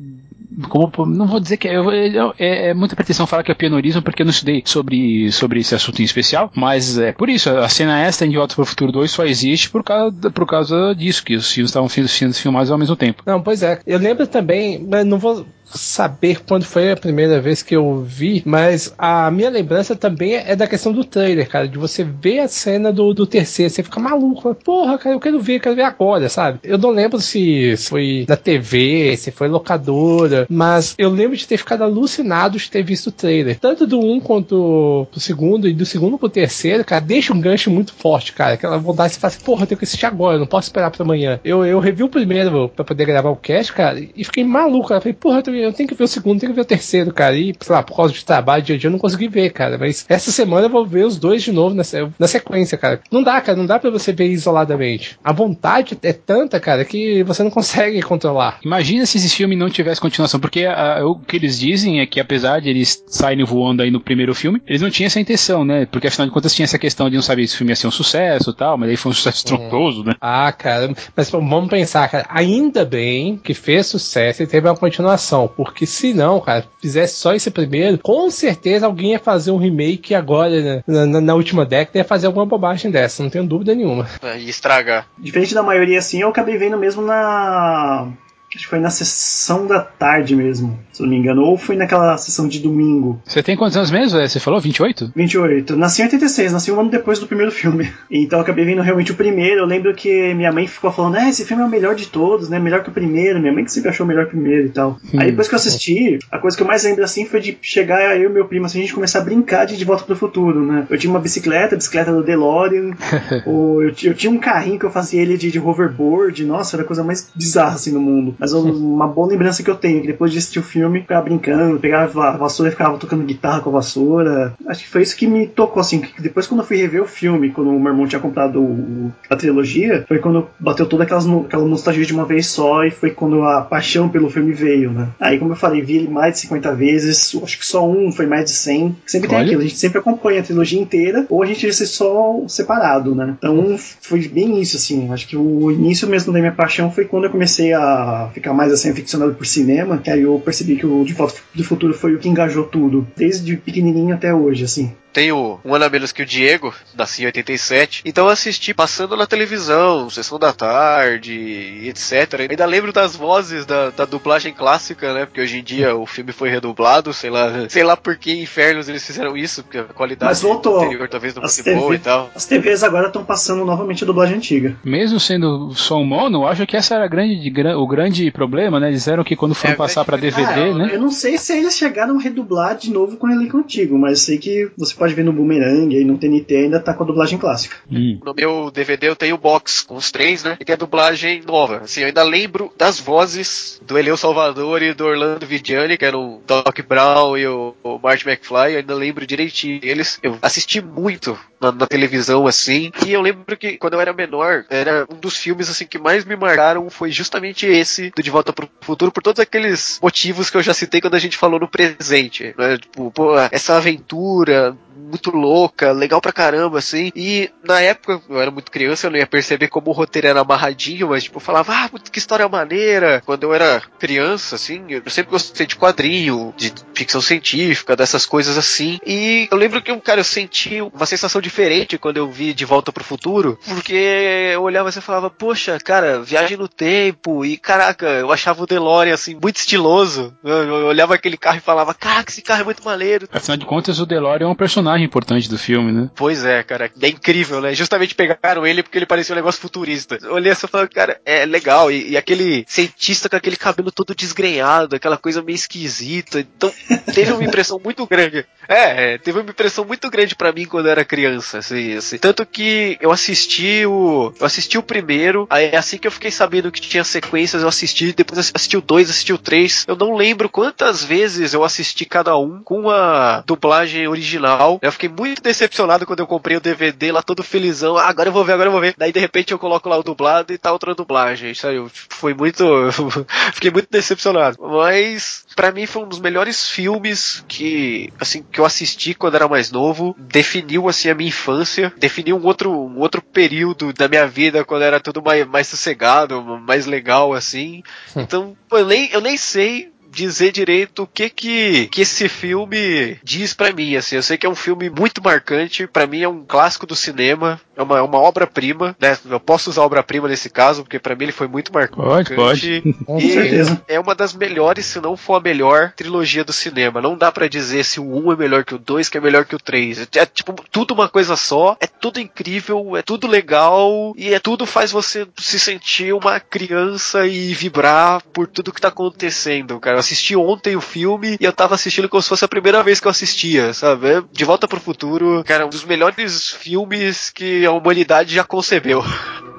Como, não vou dizer que é, eu- é, é muita pretensão falar que é pioneirismo, porque eu não estudei sobre, sobre esse assunto em especial, mas é por isso, a cena extra em De Volta para o Futuro 2 só existe por causa, por causa disso, que os filmes estavam sendo, sendo filmados ao mesmo tempo. Não, pois é. Eu lembro também, mas não vou saber quando foi a primeira vez que eu vi, mas a minha lembrança também é da questão do trailer, cara, de você ver a cena do, do terceiro, você fica maluco, fala, porra, cara, eu quero ver, quero ver agora, sabe? Eu não lembro se foi na TV, se foi locadora, mas eu lembro de ter ficado alucinado de ter visto o trailer, tanto do um quanto do segundo, e do segundo pro terceiro, cara, deixa um gancho muito forte, cara, aquela vontade de você fala assim, porra, eu tenho que assistir agora, eu não posso esperar pra amanhã. Eu, eu revi o primeiro pra poder gravar o cast, cara, e fiquei maluco, cara, falei, porra, eu tenho- eu tenho que ver o segundo, tenho que ver o terceiro, cara, e, sei lá, por causa de trabalho, dia a dia, eu não consegui ver, cara, mas essa semana eu vou ver os dois de novo na, se- na sequência, cara. Não dá, cara, não dá pra você ver isoladamente. A vontade é tanta, cara, que você não consegue controlar. Imagina se esse filme não tivesse continuação, porque ah, o que eles dizem é que apesar de eles saírem voando aí no primeiro filme, eles não tinham essa intenção, né? Porque afinal de contas tinha essa questão de não saber se o filme ia ser um sucesso e tal, mas aí foi um sucesso estrondoso, né? Ah, cara, mas vamos pensar, cara, ainda bem que fez sucesso e teve uma continuação, porque se não, cara, fizesse só esse primeiro, com certeza alguém ia fazer um remake agora, né, na, na- na última década, ia fazer alguma bobagem dessa, não tenho dúvida nenhuma. É, E estragar. Diferente da maioria, assim, eu acabei vendo mesmo na. Acho que foi na sessão da tarde mesmo, se eu não me engano. Ou foi naquela sessão de domingo. Você tem quantos anos mesmo? É, Você falou 28? 28. Nasci em 86, nasci um ano depois do primeiro filme. Então eu acabei vendo realmente o primeiro. Eu lembro que minha mãe ficou falando, ah, esse filme é o melhor de todos, né? Melhor que o primeiro. Minha mãe que sempre achou o melhor primeiro e tal. Aí depois que eu assisti, a coisa que eu mais lembro assim foi de chegar eu e meu primo, assim, a gente começar a brincar de De Volta pro Futuro, né? Eu tinha uma bicicleta, a bicicleta do DeLorean. ou eu, eu tinha um carrinho que eu fazia ele de, de hoverboard. Nossa, era a coisa mais bizarra assim no mundo. Mas um- uma boa lembrança que eu tenho, que depois de assistir o filme, ficava brincando, pegava a vassoura e ficava tocando guitarra com a vassoura. Acho que foi isso que me tocou, assim. que Depois, quando eu fui rever o filme, quando o meu irmão tinha comprado o- a trilogia, foi quando bateu toda aquelas aquela nostalgia de uma vez só e foi quando a paixão pelo filme veio, né? Aí, como eu falei, vi ele mais de 50 vezes, acho que só um foi mais de 100. Sempre tem Olha. aquilo, a gente sempre acompanha a trilogia inteira, ou a gente assiste só separado, né? Então, foi bem isso, assim. Acho que o início mesmo da minha paixão foi quando eu comecei a ficar mais assim aficionado por cinema, que aí eu percebi que o De Volta do Futuro foi o que engajou tudo, desde pequenininho até hoje, assim. Tenho um ano a menos que o Diego, nasci em 87, então eu assisti passando na televisão, sessão da tarde, e etc. Ainda lembro das vozes da, da dublagem clássica, né? Porque hoje em dia o filme foi redublado, sei lá, sei lá por que infernos eles fizeram isso, porque a qualidade Mas voltou. anterior talvez não As fosse boa TV e tal. As TVs agora estão passando novamente a dublagem antiga. Mesmo sendo som mono, eu acho que essa era a grande, gra- o grande problema, né? Disseram que quando foram É, passar pra DVD, Ah, né? Eu não sei se eles chegaram a redublar de novo com o elenco antigo, mas sei que você pode ver no Boomerang aí no TNT ainda tá com a dublagem clássica. Hum. No meu DVD eu tenho o box com os três, né? Que é dublagem nova. Assim, eu ainda lembro das vozes do Eleu Salvador e do Orlando Vigiani, que eram o Doc Brown e o, o Marty McFly. Eu ainda lembro direitinho eles. Eu assisti muito na, na televisão, assim. E eu lembro que quando eu era menor, era um dos filmes assim que mais me marcaram foi justamente esse do De Volta pro Futuro, por todos aqueles motivos que eu já citei quando a gente falou no presente. Né? Tipo, pô, essa aventura muito louca, legal pra caramba, assim. E na época, eu era muito criança, eu não ia perceber como o roteiro era amarradinho, mas tipo, eu falava, ah, que história maneira. Quando eu era criança, assim, eu sempre gostei de quadrinho, de ficção científica, dessas coisas assim. E eu lembro que, cara, eu senti uma sensação diferente quando eu vi De Volta pro Futuro, porque eu olhava assim e falava, poxa, cara, viagem no tempo, e caraca, eu achava o DeLorean, assim, muito estiloso. Eu, eu olhava aquele carro e falava, caraca, esse carro é muito maneiro. Afinal de contas, o DeLorean é um personagem importante do filme, né? Pois é, cara, é incrível, né? Justamente pegaram ele porque ele parecia um negócio futurista. Eu olhei assim e falei, cara, é legal. E, e aquele cientista com aquele cabelo todo desgrenhado, aquela coisa meio esquisita. Então, teve uma impressão muito grande. É, é, teve uma impressão muito grande pra mim quando eu era criança, assim, assim. Tanto que eu assisti o. Eu assisti o primeiro, aí assim que eu fiquei sabendo que tinha sequências, eu assisti, depois assisti o dois, assisti o três. Eu não lembro quantas vezes eu assisti cada um com a dublagem original. Eu fiquei muito decepcionado quando eu comprei o DVD lá todo felizão. Ah, agora eu vou ver, agora eu vou ver. Daí de repente eu coloco lá o dublado e tá outra dublagem, sabe? Foi muito. fiquei muito decepcionado. Mas pra mim foi um dos melhores filmes que assim que eu assisti quando era mais novo. Definiu assim a minha infância, definiu um outro um outro período da minha vida quando era tudo mais, mais sossegado, mais legal assim. Então, pô, eu nem, eu nem sei dizer direito o que que, que esse filme diz pra mim, assim, eu sei que é um filme muito marcante, pra mim é um clássico do cinema, é uma, é uma obra-prima, né, eu posso usar obra-prima nesse caso, porque pra mim ele foi muito marcante. Pode, pode. Com E certeza. é uma das melhores, se não for a melhor trilogia do cinema. Não dá pra dizer se o 1 é melhor que o 2, que é melhor que o 3. É tipo tudo uma coisa só, é tudo incrível, é tudo legal e é tudo faz você se sentir uma criança e vibrar por tudo que tá acontecendo, cara. Assisti ontem o filme e eu tava assistindo como se fosse a primeira vez que eu assistia, sabe? De Volta pro Futuro, cara, um dos melhores filmes que a humanidade já concebeu.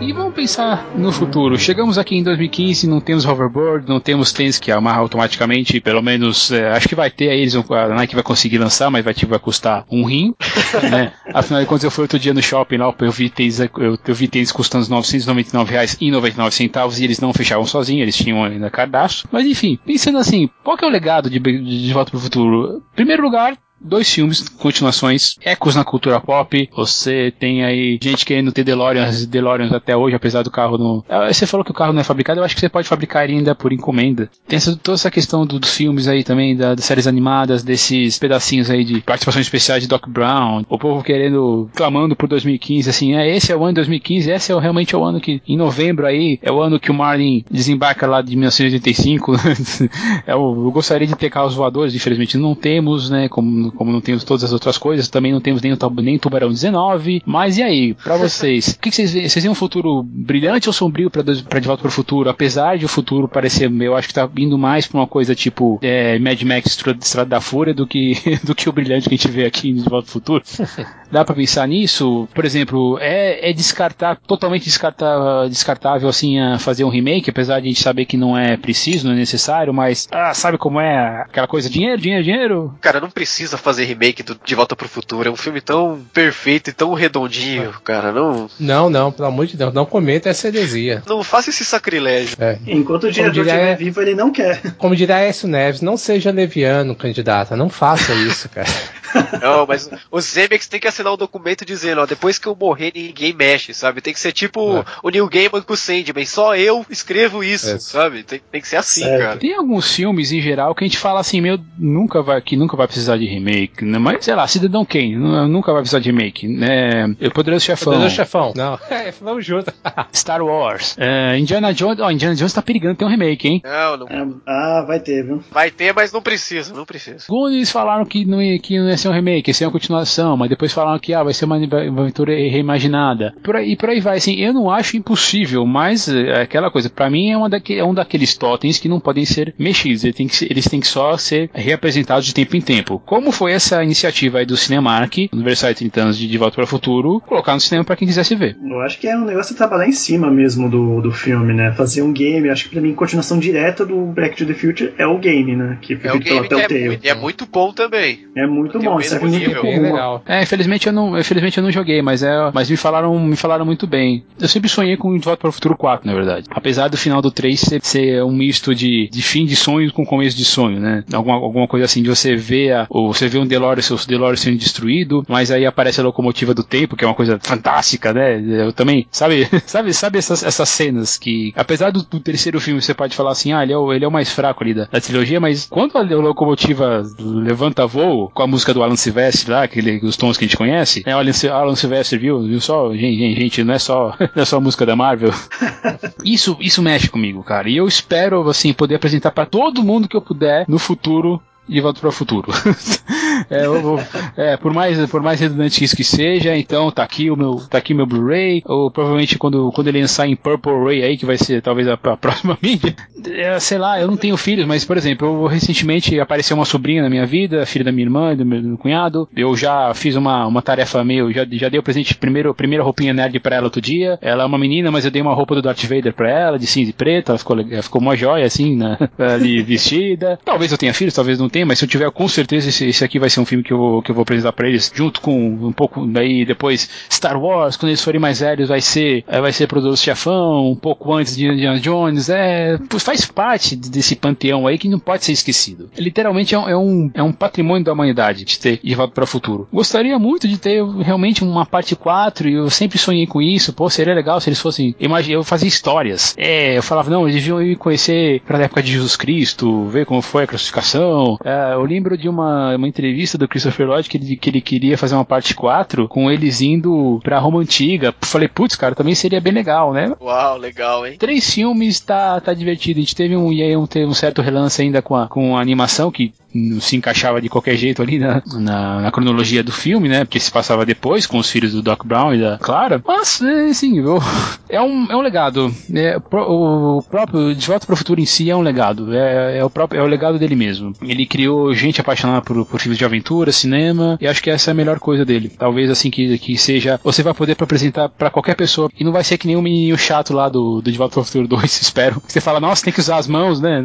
E vamos pensar no futuro. Chegamos aqui em 2015, não temos hoverboard, não temos tênis que amarra automaticamente, pelo menos, é, acho que vai ter aí, eles vão, a Nike vai conseguir lançar, mas vai, tipo, vai custar um rim, né? Afinal de contas, eu fui outro dia no shopping lá, eu vi tênis, eu, eu vi tênis custando 999 reais e 99 centavos e eles não fechavam sozinhos, eles tinham ainda cadastro. Mas enfim, pensando assim, qual que é o legado de, de, de Volta pro Futuro? Primeiro lugar, dois filmes, continuações, ecos na cultura pop. Você tem aí gente querendo ter DeLoreans, DeLoreans até hoje, apesar do carro não. Ah, Você falou que o carro não é fabricado, eu acho que você pode fabricar ainda por encomenda. Tem essa, toda essa questão do- dos filmes aí também, da- das séries animadas, desses pedacinhos aí de participações especiais de Doc Brown, o povo querendo, clamando por 2015, assim, é, esse é o ano de 2015, esse é realmente é o ano que, em novembro aí, é o ano que o Marlin desembarca lá de 1985. é o, eu gostaria de ter carros voadores, infelizmente não temos, né, como, como não temos todas as outras coisas, também não temos nem o, nem o Tubarão 19, mas e aí, pra vocês, o que, que vocês veem? Vocês veem um futuro brilhante ou sombrio pra De Volta pro Futuro? Apesar de o futuro parecer, eu acho que tá indo mais pra uma coisa tipo é, Mad Max Estra- Estrada da Fúria do que, do que o brilhante que a gente vê aqui em De Volta pro Futuro. dá pra pensar nisso? Por exemplo, é, é descartar, totalmente descartar, descartável assim, a fazer um remake, apesar de a gente saber que não é preciso, não é necessário, mas ah, sabe como é aquela coisa, dinheiro, dinheiro, dinheiro? Cara, não precisa fazer remake do De Volta pro Futuro. É um filme tão perfeito e tão redondinho, cara. Não, Não, não, pelo amor de Deus, não cometa essa heresia. não faça esse sacrilégio. É. Enquanto o diretor estiver é- vivo, ele não quer. Como diria Aécio Neves, não seja leviano, candidata. Não faça isso, cara. Não, mas o Zemeckis tem que assinar um documento dizendo, ó, depois que eu morrer, ninguém mexe, sabe? Tem que ser tipo É. o Neil Gaiman com o Sandman. Só eu escrevo isso, É. sabe? Tem, tem que ser assim, Certo. cara. Tem alguns filmes em geral que a gente fala assim, meu, nunca vai, que nunca vai precisar de remake, né? Mas sei lá, Cidadão Kane, nu- nunca vai precisar de remake, né? O Poderoso Chefão, Poderoso chefão. Não, é, vamos junto. Star Wars, é, Indiana Jones, ó, Indiana Jones tá perigando ter um remake, hein? Não, não. É, ah, vai ter, viu? Vai ter, mas não precisa, não precisa. Alguns falaram que não, ia, que não ia ser um remake, ia ser uma continuação, mas depois falaram que ah, vai ser uma uma aventura reimaginada. Por aí, por aí vai, assim, eu não acho impossível, mas é aquela coisa, pra mim é, uma daque, é um daqueles totens que não podem ser mexidos, eles têm que, eles têm que só ser reapresentados de tempo em tempo. Como foi essa iniciativa aí do Cinemark, aniversário de 30 anos de De Volta para o Futuro, colocar no cinema pra quem quisesse ver. Eu acho que é um negócio de trabalhar em cima mesmo do, do filme, né? Fazer um game. Acho que pra mim, continuação direta do Back to the Future é o game, né? Que foi É o feito pela game que é Telltale. muito, e é muito bom também. É muito Tem o bom. Serve muito nível. como Bem legal. É, infelizmente eu não, infelizmente eu não joguei, mas é, mas me falaram, me falaram muito bem. Eu sempre sonhei com De Volta para o Futuro 4, na verdade. Apesar do final do 3 ser, ser um misto de, de fim de sonho com começo de sonho, né? Alguma, alguma coisa assim de você ver a, ou você vê um DeLorean, seu DeLorean sendo destruído, mas aí aparece a locomotiva do tempo, que é uma coisa fantástica, né? Eu também, sabe, sabe, sabe essas, essas cenas que, apesar do, do terceiro filme você pode falar assim, ah, ele é o, ele é o mais fraco ali da, da trilogia, mas quando a locomotiva levanta voo com a música do Alan Silvestre lá, aquele, os tons que a gente conhece, é o Alan, Alan Silvestre, viu? Viu só, gente, gente, não é só, não é só a música da Marvel. Isso, isso mexe comigo, cara. E eu espero, assim, poder apresentar pra todo mundo que eu puder no futuro de volta para o futuro. é, vou- é, por mais por mais redundante que isso que seja, então tá aqui o meu tá aqui meu Blu-ray, ou provavelmente quando quando ele lançar em Purple Ray aí que vai ser talvez a, a próxima mídia. É, sei lá, eu não tenho filhos, mas por exemplo, eu recentemente apareceu uma sobrinha na minha vida, filha da minha irmã e do meu, do meu cunhado. Eu já fiz uma, uma tarefa meio, já, já dei o presente primeiro primeira roupinha nerd pra ela outro dia. Ela é uma menina, mas eu dei uma roupa do Darth Vader pra ela, de cinza e preto, ela ficou, ela ficou uma joia assim, né, ali vestida. Talvez eu tenha filhos, talvez não tenha, mas se eu tiver, com certeza esse, esse aqui vai ser um filme que eu, vou- que eu vou apresentar pra eles, junto com um pouco, daí depois Star Wars, quando eles forem mais velhos, vai ser, eh, vai ser Produtos Chefão, um pouco antes de Indiana Jones, é, faz parte desse panteão aí que não pode ser esquecido. Literalmente é um, é um, é um patrimônio da humanidade de ter volta para o futuro. Gostaria muito de ter realmente uma parte 4 e eu sempre sonhei com isso, pô, seria legal se eles fossem, imagina, eu fazia histórias. É, eu falava, não, eles deviam ir conhecer pra época de Jesus Cristo, ver como foi a crucificação. É, eu lembro de uma, uma entrevista do Christopher Lloyd que ele, que ele queria fazer uma parte 4 com eles indo pra Roma Antiga. Falei, putz, cara, também seria bem legal, né? Uau, legal, hein? Três filmes tá, tá divertido. A gente teve um, e aí um, teve um certo relance ainda com a, com a animação que não se encaixava de qualquer jeito ali na, na, na cronologia do filme, né? Porque se passava depois com os filhos do Doc Brown e da Clara. Mas, assim, eu- é, um, é um legado. É, o próprio De Volta para o Futuro em si é um legado. É, é, o próprio, é o legado dele mesmo. Ele criou gente apaixonada por, por filmes de aventura, cinema, e acho que essa é a melhor coisa dele. Talvez assim que, que seja. Você vai poder apresentar para qualquer pessoa. E não vai ser que nem um menininho chato lá do, do De Volta para o Futuro 2, espero. Você fala, nossa, tem que usar as mãos, né?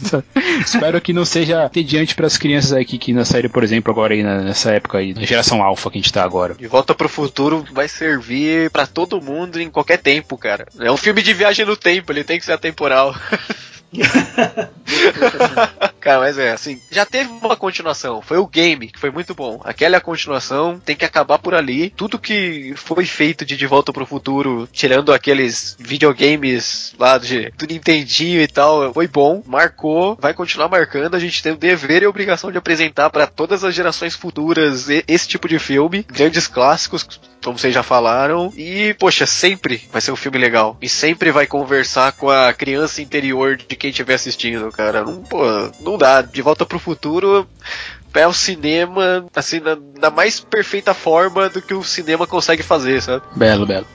espero que não seja tediante para as crianças aí que, que na série, por exemplo, agora aí nessa época aí, na geração alfa que a gente tá agora. De Volta pro Futuro vai servir pra todo mundo em qualquer tempo, cara. É um filme de viagem no tempo, ele tem que ser atemporal. Cara, mas é assim, já teve uma continuação, foi o game, que foi muito bom. Aquela é a continuação, tem que acabar por ali. Tudo que foi feito de De Volta pro Futuro, tirando aqueles videogames lá de, do Nintendinho e tal, foi bom, marcou, vai continuar marcando. A gente tem o dever e a obrigação de apresentar pra todas as gerações futuras esse tipo de filme, grandes clássicos, como vocês já falaram. E, poxa, sempre vai ser um filme legal. E sempre vai conversar com a criança interior de quem estiver assistindo, cara. Não, pô, não dá. De volta pro futuro. É o cinema, assim, na, na mais perfeita forma do que o cinema consegue fazer, sabe? Belo, belo.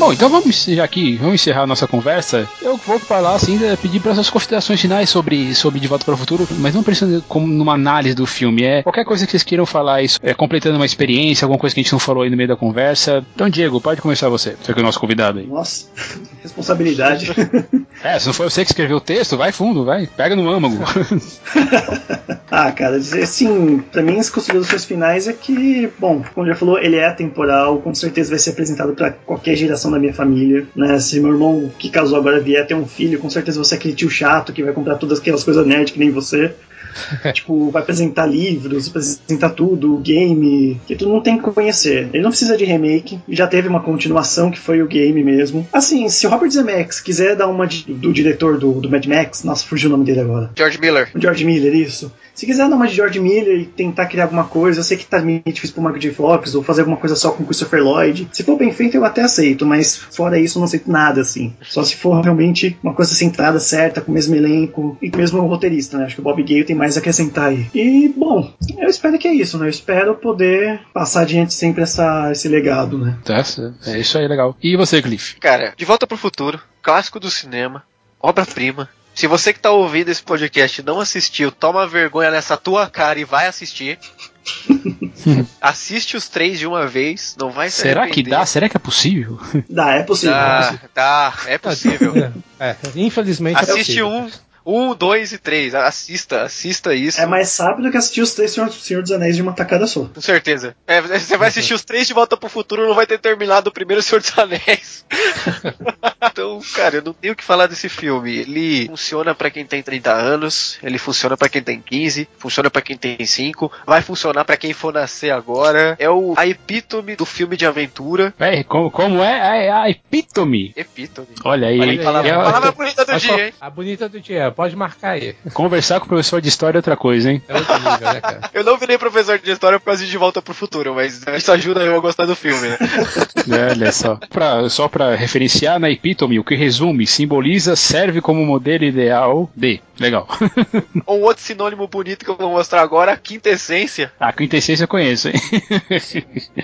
Bom, então vamos aqui, vamos encerrar a nossa conversa. Eu vou falar assim, pedir para suas considerações finais sobre, sobre De Volta para o Futuro, mas não pensando como numa análise do filme. É qualquer coisa que vocês queiram falar, isso, é, completando uma experiência, alguma coisa que a gente não falou aí no meio da conversa. Então, Diego, pode começar você, você que é o nosso convidado aí. Nossa, responsabilidade. É, se não foi você que escreveu o texto, vai fundo, vai, pega no âmago. ah, cara, assim, pra mim as considerações finais é que, bom, como já falou, ele é atemporal, com certeza vai ser apresentado pra qualquer geração da minha família, né? Se meu irmão que casou agora vier ter um filho, com certeza você é aquele tio chato que vai comprar todas aquelas coisas nerd que nem você. tipo, vai apresentar livros, apresentar tudo, game, que tu não tem que conhecer. Ele não precisa de remake, já teve uma continuação que foi o game mesmo. Assim, se o Robert Zemeckis quiser dar uma de, do diretor do, do Mad Max, nossa, fugiu o nome dele agora. George Miller. George Miller, isso. Se quiser dar uma de George Miller e tentar criar alguma coisa, eu sei que tá meio difícil pro Michael J. Fox, ou fazer alguma coisa só com Christopher Lloyd. Se for bem feito, eu até aceito, mas fora isso, eu não aceito nada, assim. Só se for realmente uma coisa centrada, certa, com o mesmo elenco e com o mesmo roteirista, né? Acho que o Bob Gale tem mais a acrescentar aí. E, bom, eu espero que é isso, né? Eu espero poder passar adiante sempre essa, esse legado, né? Tá, é isso aí, legal. E você, Cliff? Cara, De Volta pro Futuro, clássico do cinema, obra-prima. Se você que tá ouvindo esse podcast não assistiu, toma vergonha nessa tua cara e vai assistir. Assiste os três de uma vez, não vai se Será que arrepender. dá? Será que é possível? Dá, é possível. é Dá, possível. dá, é possível. É, infelizmente é Assiste possível. um, um, dois e três. Assista, assista isso. É mais rápido que assistir os três Senhor, Senhor dos Anéis de uma tacada só. Com certeza. É, você vai assistir os três de Volta pro Futuro, não vai ter terminado o primeiro Senhor dos Anéis. então, cara, eu não tenho o que falar desse filme. Ele funciona pra quem tem 30 anos, ele funciona pra quem tem 15, funciona pra quem tem 5, vai funcionar pra quem for nascer agora. É o a epítome do filme de aventura. É, como, como é? É a epítome. Epítome. Olha aí. Olha aí, palavra, É, palavra bonita do Mas dia, hein? A bonita do dia, pode marcar aí. Conversar com o professor de história é outra coisa, hein? É outro nível, né, cara? Eu não virei professor de história por causa de De Volta pro Futuro, mas isso ajuda eu a gostar do filme, né? Olha só. Pra, só pra referenciar na epítome, o que resume, simboliza, serve como modelo ideal de. Legal. Um outro sinônimo bonito que eu vou mostrar agora, a quintessência, a quintessência eu conheço, hein?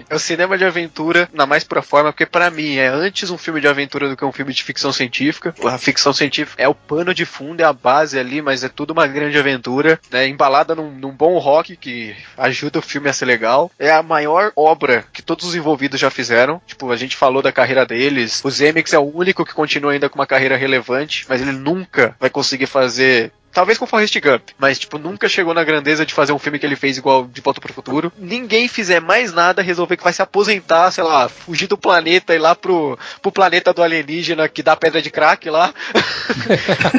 é o cinema de aventura na mais pura forma, porque pra mim é antes um filme de aventura do que um filme de ficção científica. A ficção científica é o pano de fundo, é a base ali, mas é tudo uma grande aventura, né? Embalada num, num bom rock que ajuda o filme a ser legal. É a maior obra que todos os envolvidos já fizeram. Tipo, a gente falou da carreira deles. O Zemeckis é o único que continua ainda com uma carreira relevante, mas ele nunca vai conseguir fazer Talvez com Forrest Gump, mas tipo, nunca chegou na grandeza de fazer um filme que ele fez igual De Volta pro Futuro. Ninguém fizer mais nada, resolver que vai se aposentar, sei lá, fugir do planeta e ir lá pro, pro planeta do alienígena que dá pedra de crack lá.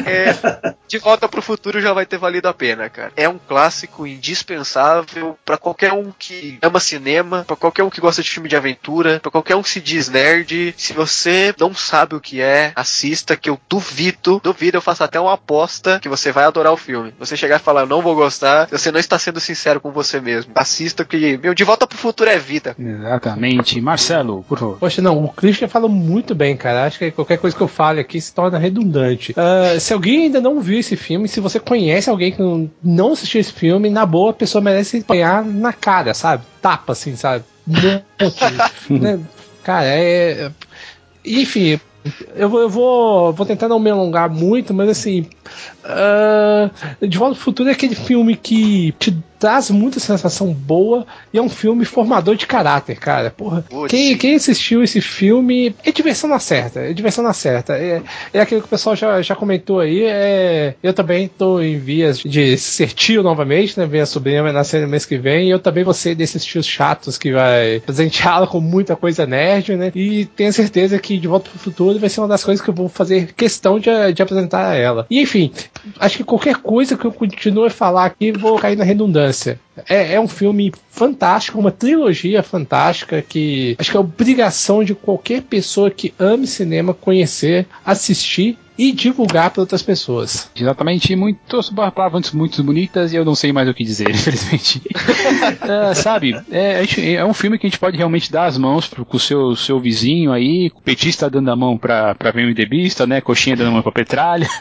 É, de Volta pro Futuro já vai ter valido a pena, cara. É um clássico indispensável pra qualquer um que ama cinema, pra qualquer um que gosta de filme de aventura, pra qualquer um que se diz nerd. Se você não sabe o que é, assista, que eu duvido, duvido, eu faço até uma aposta que você vai adorar o filme. Você chegar e falar, não vou gostar, você não está sendo sincero com você mesmo. Assista, que, meu, De Volta pro Futuro é vida. Exatamente. Marcelo, por favor. Poxa, não, o Christian falou muito bem, cara. Acho que qualquer coisa que eu fale aqui se torna redundante. Ah, se alguém ainda não viu esse filme, se você conhece alguém que não, não assistiu esse filme, na boa, a pessoa merece apanhar na cara, sabe? Tapa, assim, sabe? Monte, né? Cara, é. Enfim, eu vou, eu vou, vou tentar não me alongar muito, mas assim. ah, de Volta ao Futuro é aquele filme que te traz muita sensação boa e é um filme formador de caráter, cara. Porra, quem, quem assistiu esse filme é diversão na certa, é diversão na certa. É, é aquilo que o pessoal já, já comentou aí. É, eu também tô em vias de ser tio novamente, né? Minha sobrinha nascer no mês que vem e eu também vou ser desses tios chatos que vai presenteá-la com muita coisa nerd, né? E tenho certeza que De Volta pro Futuro vai ser uma das coisas que eu vou fazer questão de, de apresentar a ela. E enfim, acho que qualquer coisa que eu continue a falar aqui, vou cair na redundância. É, é um filme fantástico, uma trilogia fantástica que acho que é obrigação de qualquer pessoa que ame cinema conhecer, assistir e divulgar para outras pessoas. Exatamente, muitas palavras muito bonitas e eu não sei mais o que dizer, infelizmente. É, sabe, é, é um filme que a gente pode realmente dar as mãos pro, com o seu, seu vizinho aí, o petista dando a mão pra, pra VMDBista, né? Coxinha dando a mão pra Petralha.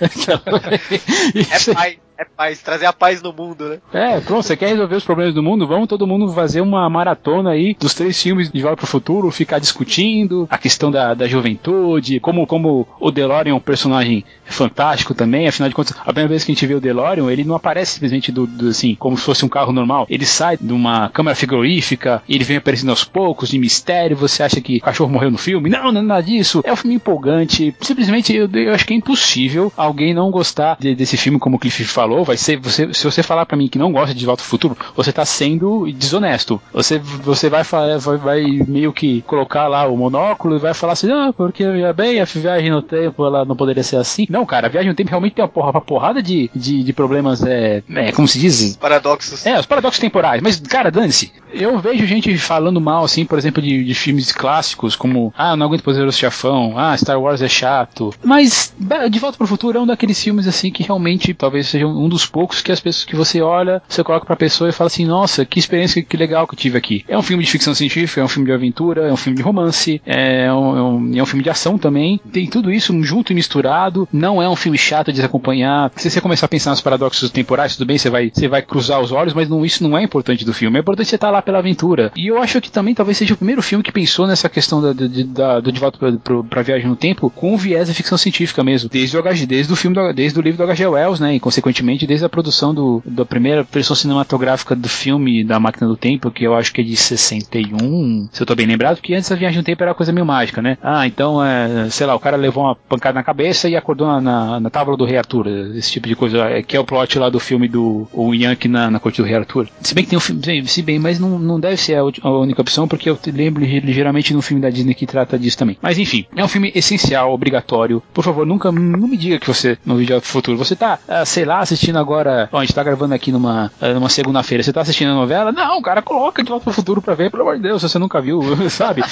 É pai. É paz, trazer a paz no mundo, né? É, pronto, você quer resolver os problemas do mundo? Vamos todo mundo fazer uma maratona aí dos três filmes de Volta pro Futuro, ficar discutindo a questão da, da juventude, como, como o DeLorean é um personagem fantástico também, afinal de contas, a primeira vez que a gente vê o DeLorean, ele não aparece simplesmente do, do, assim, como se fosse um carro normal, ele sai de uma câmera frigorífica, ele vem aparecendo aos poucos, de mistério, você acha que o cachorro morreu no filme? Não, não é nada disso, é um filme empolgante, simplesmente eu, eu acho que é impossível alguém não gostar de, desse filme, como o Cliff falou, vai ser, você, se você falar para mim que não gosta de Volta ao Futuro, você tá sendo desonesto, você, você vai, vai, vai meio que colocar lá o monóculo e vai falar assim, ah, porque bem, a viagem no tempo ela não poderia ser assim. Não, cara, a viagem no tempo realmente tem uma, porra, uma porrada de, de, de problemas, é, é, como se diz? Paradoxos. É, os paradoxos temporais. Mas, cara, dane-se. Eu vejo gente falando mal, assim, por exemplo, de, de filmes clássicos, como, ah, não aguento Poderoso Chafão, ah, Star Wars é chato. Mas, De Volta pro Futuro é um daqueles filmes, assim, que realmente talvez seja um dos poucos que as pessoas que você olha, você coloca pra pessoa e fala assim, nossa, que experiência, que legal que eu tive aqui. É um filme de ficção científica, é um filme de aventura, é um filme de romance, é um, é um, é um filme de ação também. Tem tudo isso junto e misturado. Não é um filme chato de se acompanhar. Se você começar a pensar nos paradoxos temporais, tudo bem, você vai, você vai cruzar os olhos, mas não, isso não é importante do filme. É importante você estar lá pela aventura. E eu acho que também talvez seja o primeiro filme que pensou nessa questão da, da, do De Volta pra, pra, pra Viagem no Tempo com o viés da ficção científica mesmo. Desde o, desde o filme, do, desde o livro do H.G. Wells, né? E consequentemente desde a produção do, da primeira versão cinematográfica do filme da Máquina do Tempo, que eu acho que é de 61, se eu tô bem lembrado, porque antes a Viagem no Tempo era coisa meio mágica, né? Ah, então, é, sei lá, o cara levou uma pancada na cabeça e acordou na, na, na tábua do Rei Arthur, esse tipo de coisa, é, que é o plot lá do filme do o Yankee na, na corte do Rei Arthur. Se bem que tem um filme, se bem, mas não, não deve ser a, a única opção, porque eu lembro ligeiramente de um filme da Disney que trata disso também. Mas enfim, é um filme essencial, obrigatório. Por favor, nunca não me diga que você no vídeo futuro, você tá, ah, sei lá, assistindo agora, ó, a gente tá gravando aqui numa, ah, numa segunda-feira, você tá assistindo a novela? Não, cara, coloca de volta pro futuro pra ver, pelo amor de Deus, você nunca viu, sabe?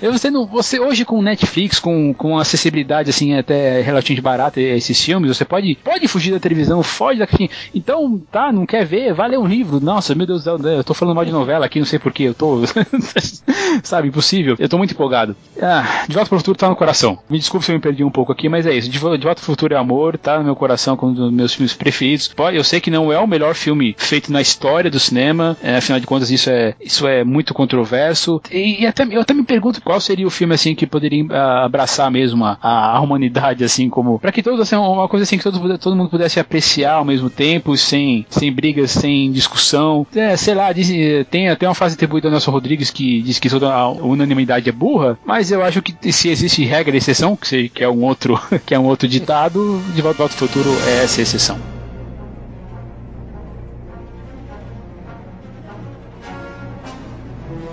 É, você não, você hoje com Netflix, com, com acessibilidade assim até relativamente barata esses filmes, você pode, pode fugir da televisão, foge da Então, tá, não quer ver, vai ler um livro. Nossa, meu Deus do céu, eu tô falando mal de novela aqui, não sei porquê, eu tô. Sabe, impossível. Eu tô muito empolgado. Ah, de volta pro futuro tá no coração. Me desculpe se eu me perdi um pouco aqui, mas é isso. De volta pro futuro é amor, tá no meu coração como um dos meus filmes preferidos. Eu sei que não é o melhor filme feito na história do cinema, é, afinal de contas, isso é, isso é muito controverso. E, e até, eu até me pergunto qual seria o filme assim que poderia uh, abraçar mesmo a, a, humanidade, assim, como. para que todos, assim, uma coisa assim que todo, todo mundo pudesse apreciar ao mesmo tempo, sem, sem brigas, sem discussão. É, sei lá, diz, tem até uma frase atribuída ao Nelson Rodrigues que diz que toda a unanimidade é burra, mas eu acho que se existe regra e exceção, que, se, que é um outro que é um outro ditado, de volta ao futuro é essa exceção.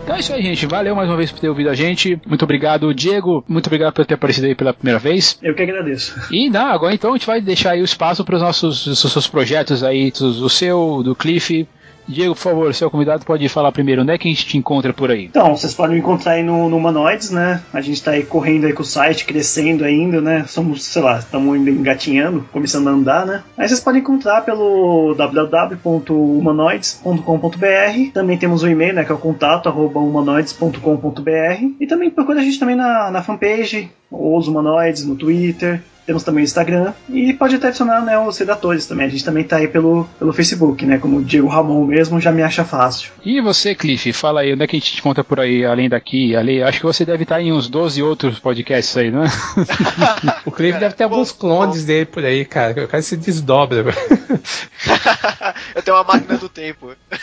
Então é isso aí, gente. Valeu mais uma vez por ter ouvido a gente. Muito obrigado, Diego. Muito obrigado por ter aparecido aí pela primeira vez. Eu que agradeço. E não, agora então a gente vai deixar aí o espaço para os nossos os seus projetos aí, o seu, do Cliff. Diego, por favor, seu convidado pode falar primeiro, onde é que a gente te encontra por aí? Então, vocês podem me encontrar aí no, no Humanoids, né? A gente tá aí correndo aí com o site, crescendo ainda, né? Somos, sei lá, estamos engatinhando, começando a andar, né? Aí vocês podem encontrar pelo www.humanoids.com.br. Também temos o um e-mail, né? Que é o contato arroba humanoids.com.br. E também procura a gente também na, na fanpage, ou os humanoids, no Twitter. Temos também o Instagram e pode até adicionar né, os redatores também. A gente também tá aí pelo, pelo Facebook, né? Como o Diego Ramon mesmo já me acha fácil. E você, Cliff, fala aí, onde é que a gente te conta por aí, além daqui? Ali, acho que você deve estar em uns 12 outros podcasts aí, não é? o Cliff cara, deve ter alguns clones bom. dele por aí, cara. O cara se desdobra. Eu tenho uma máquina do tempo.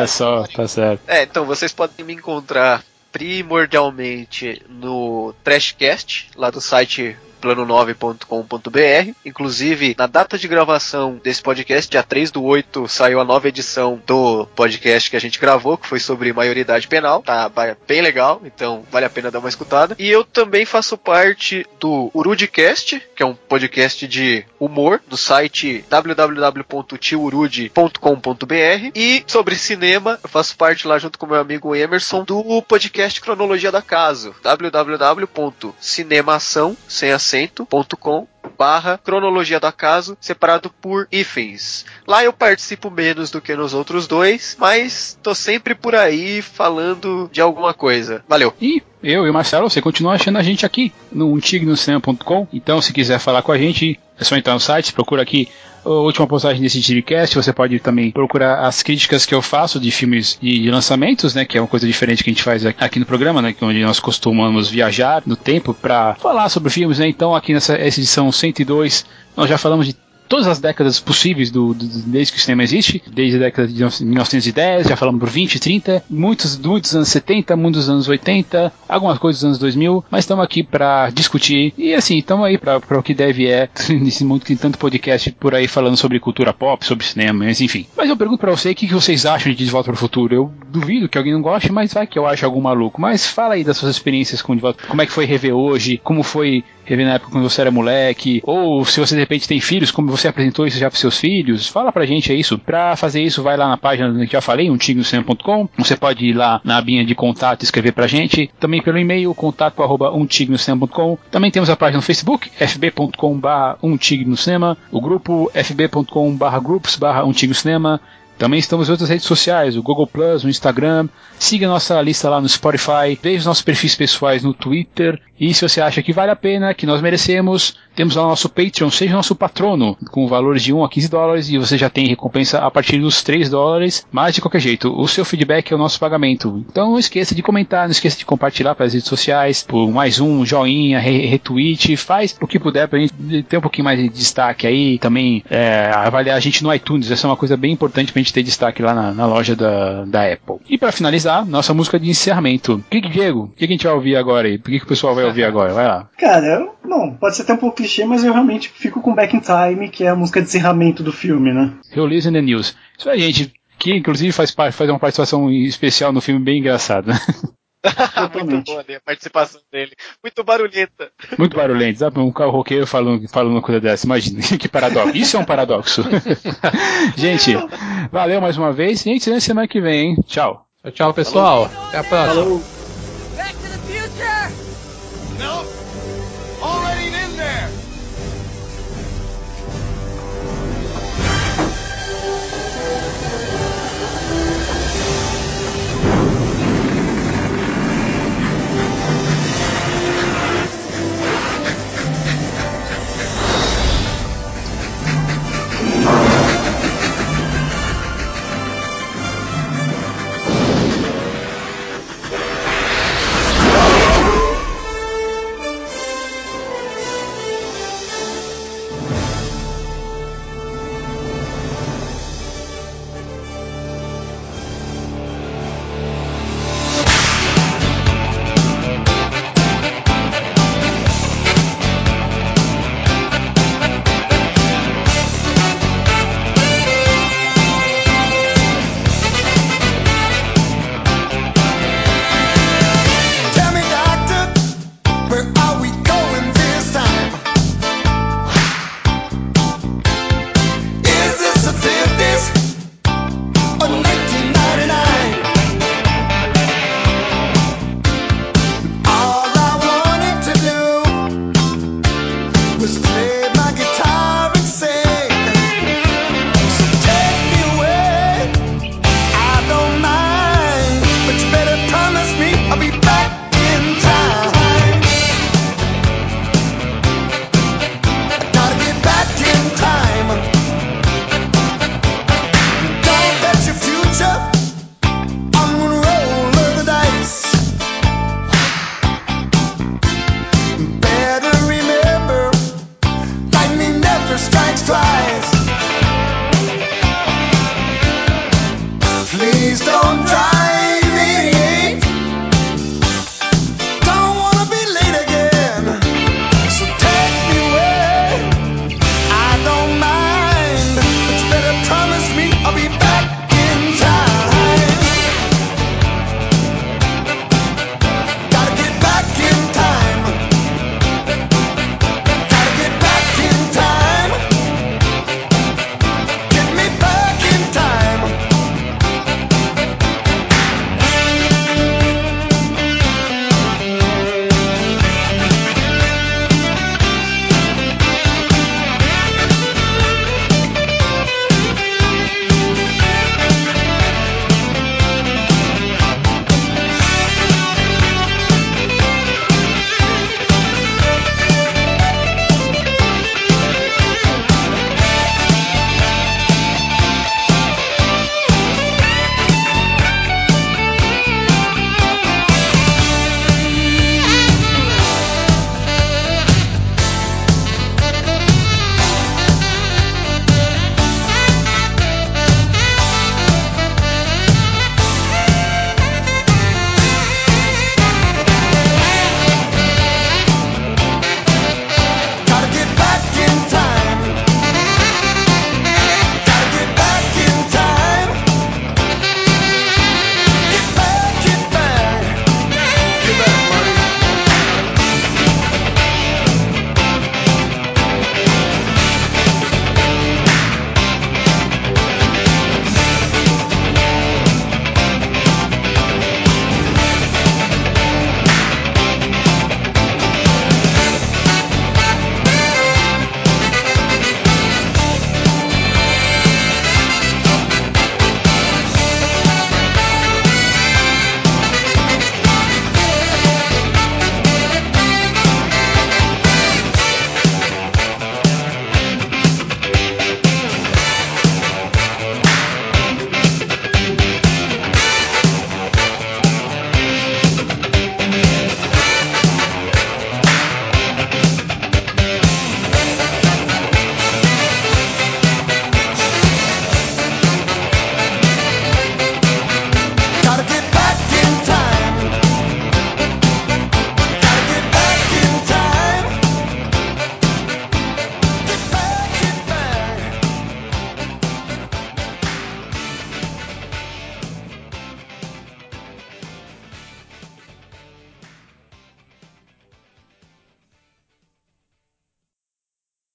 é, só, tá certo. É, então vocês podem me encontrar primordialmente no Trashcast, lá do site plano9.com.br. Inclusive, na data de gravação desse podcast, dia 3 do 8, saiu a nova edição do podcast que a gente gravou, que foi sobre maioridade penal. Tá bem legal, então vale a pena dar uma escutada. E eu também faço parte do Urudcast, que é um podcast de humor do site www.tiurud.com.br. E sobre cinema, eu faço parte lá junto com meu amigo Emerson do podcast Cronologia da Caso, www.cinemação, sem a acento.com barra cronologia do acaso separado por hífens. Lá eu participo menos do que nos outros dois, mas tô sempre por aí falando de alguma coisa. Valeu. E eu e o Marcelo, você continua achando a gente aqui no untignocinema.com. Então, se quiser falar com a gente, é só entrar no site, procura aqui a última postagem desse Diricast. Você pode também procurar as críticas que eu faço de filmes de lançamentos, né? Que é uma coisa diferente que a gente faz aqui no programa, né? Onde nós costumamos viajar no tempo para falar sobre filmes, né? Então, aqui nessa essa edição 102, nós já falamos de todas as décadas possíveis do, do, desde que o cinema existe, desde a década de 1910, já falamos por 20, 30, muitos, muitos anos 70, muitos anos 80, algumas coisas dos anos 2000, mas estamos aqui para discutir e assim, estamos aí para o que deve é nesse mundo que tem tanto podcast por aí falando sobre cultura pop, sobre cinema, mas enfim. Mas eu pergunto para você, o que, que vocês acham de De Volta para o Futuro? Eu duvido que alguém não goste, mas vai que eu acho algum maluco. Mas fala aí das suas experiências com De Volta, como é que foi rever hoje, como foi rever na época quando você era moleque, ou se você de repente tem filhos, como você apresentou isso já para seus filhos, fala pra gente isso. Pra fazer isso, vai lá na página que já falei, umtignocinema.com. Você pode ir lá na abinha de contato e escrever pra gente. Também pelo e-mail, contato arroba. Também temos a página no Facebook, fb.com barra o grupo fb.com barra umtignocinema. Também estamos em outras redes sociais, o Google Plus, o Instagram. Siga nossa lista lá no Spotify. Veja os nossos perfis pessoais no Twitter. E se você acha que vale a pena, que nós merecemos, temos lá o nosso Patreon, seja nosso patrono, com valores de 1 a 15 dólares, e você já tem recompensa a partir dos 3 dólares. Mas de qualquer jeito, o seu feedback é o nosso pagamento. Então não esqueça de comentar, não esqueça de compartilhar para as redes sociais, por mais um joinha, re retweet, faz o que puder pra gente ter um pouquinho mais de destaque aí. Também é, avaliar a gente no iTunes, essa é uma coisa bem importante pra gente ter destaque lá na, na loja da, da Apple. E para finalizar, nossa música de encerramento. O que, que Diego? O que, que a gente vai ouvir agora aí? Por que, que o pessoal vai ouvir agora? Vai lá. Cara, eu, bom, pode ser até um pouco clichê, mas eu realmente fico com Back in Time, que é a música de encerramento do filme, né? Release in the News. Isso aí, gente. Que inclusive faz, parte, faz uma participação especial no filme bem engraçada. Muito Totalmente. boa né, a participação dele. Muito barulhenta. Muito barulhento. Sabe? Um carro roqueiro falando, falando uma coisa dessa. Imagina, que paradoxo. Isso é um paradoxo. gente, valeu mais uma vez. Gente, até semana que vem, hein? Tchau. Tchau, tchau, pessoal. Até a próxima. Falou.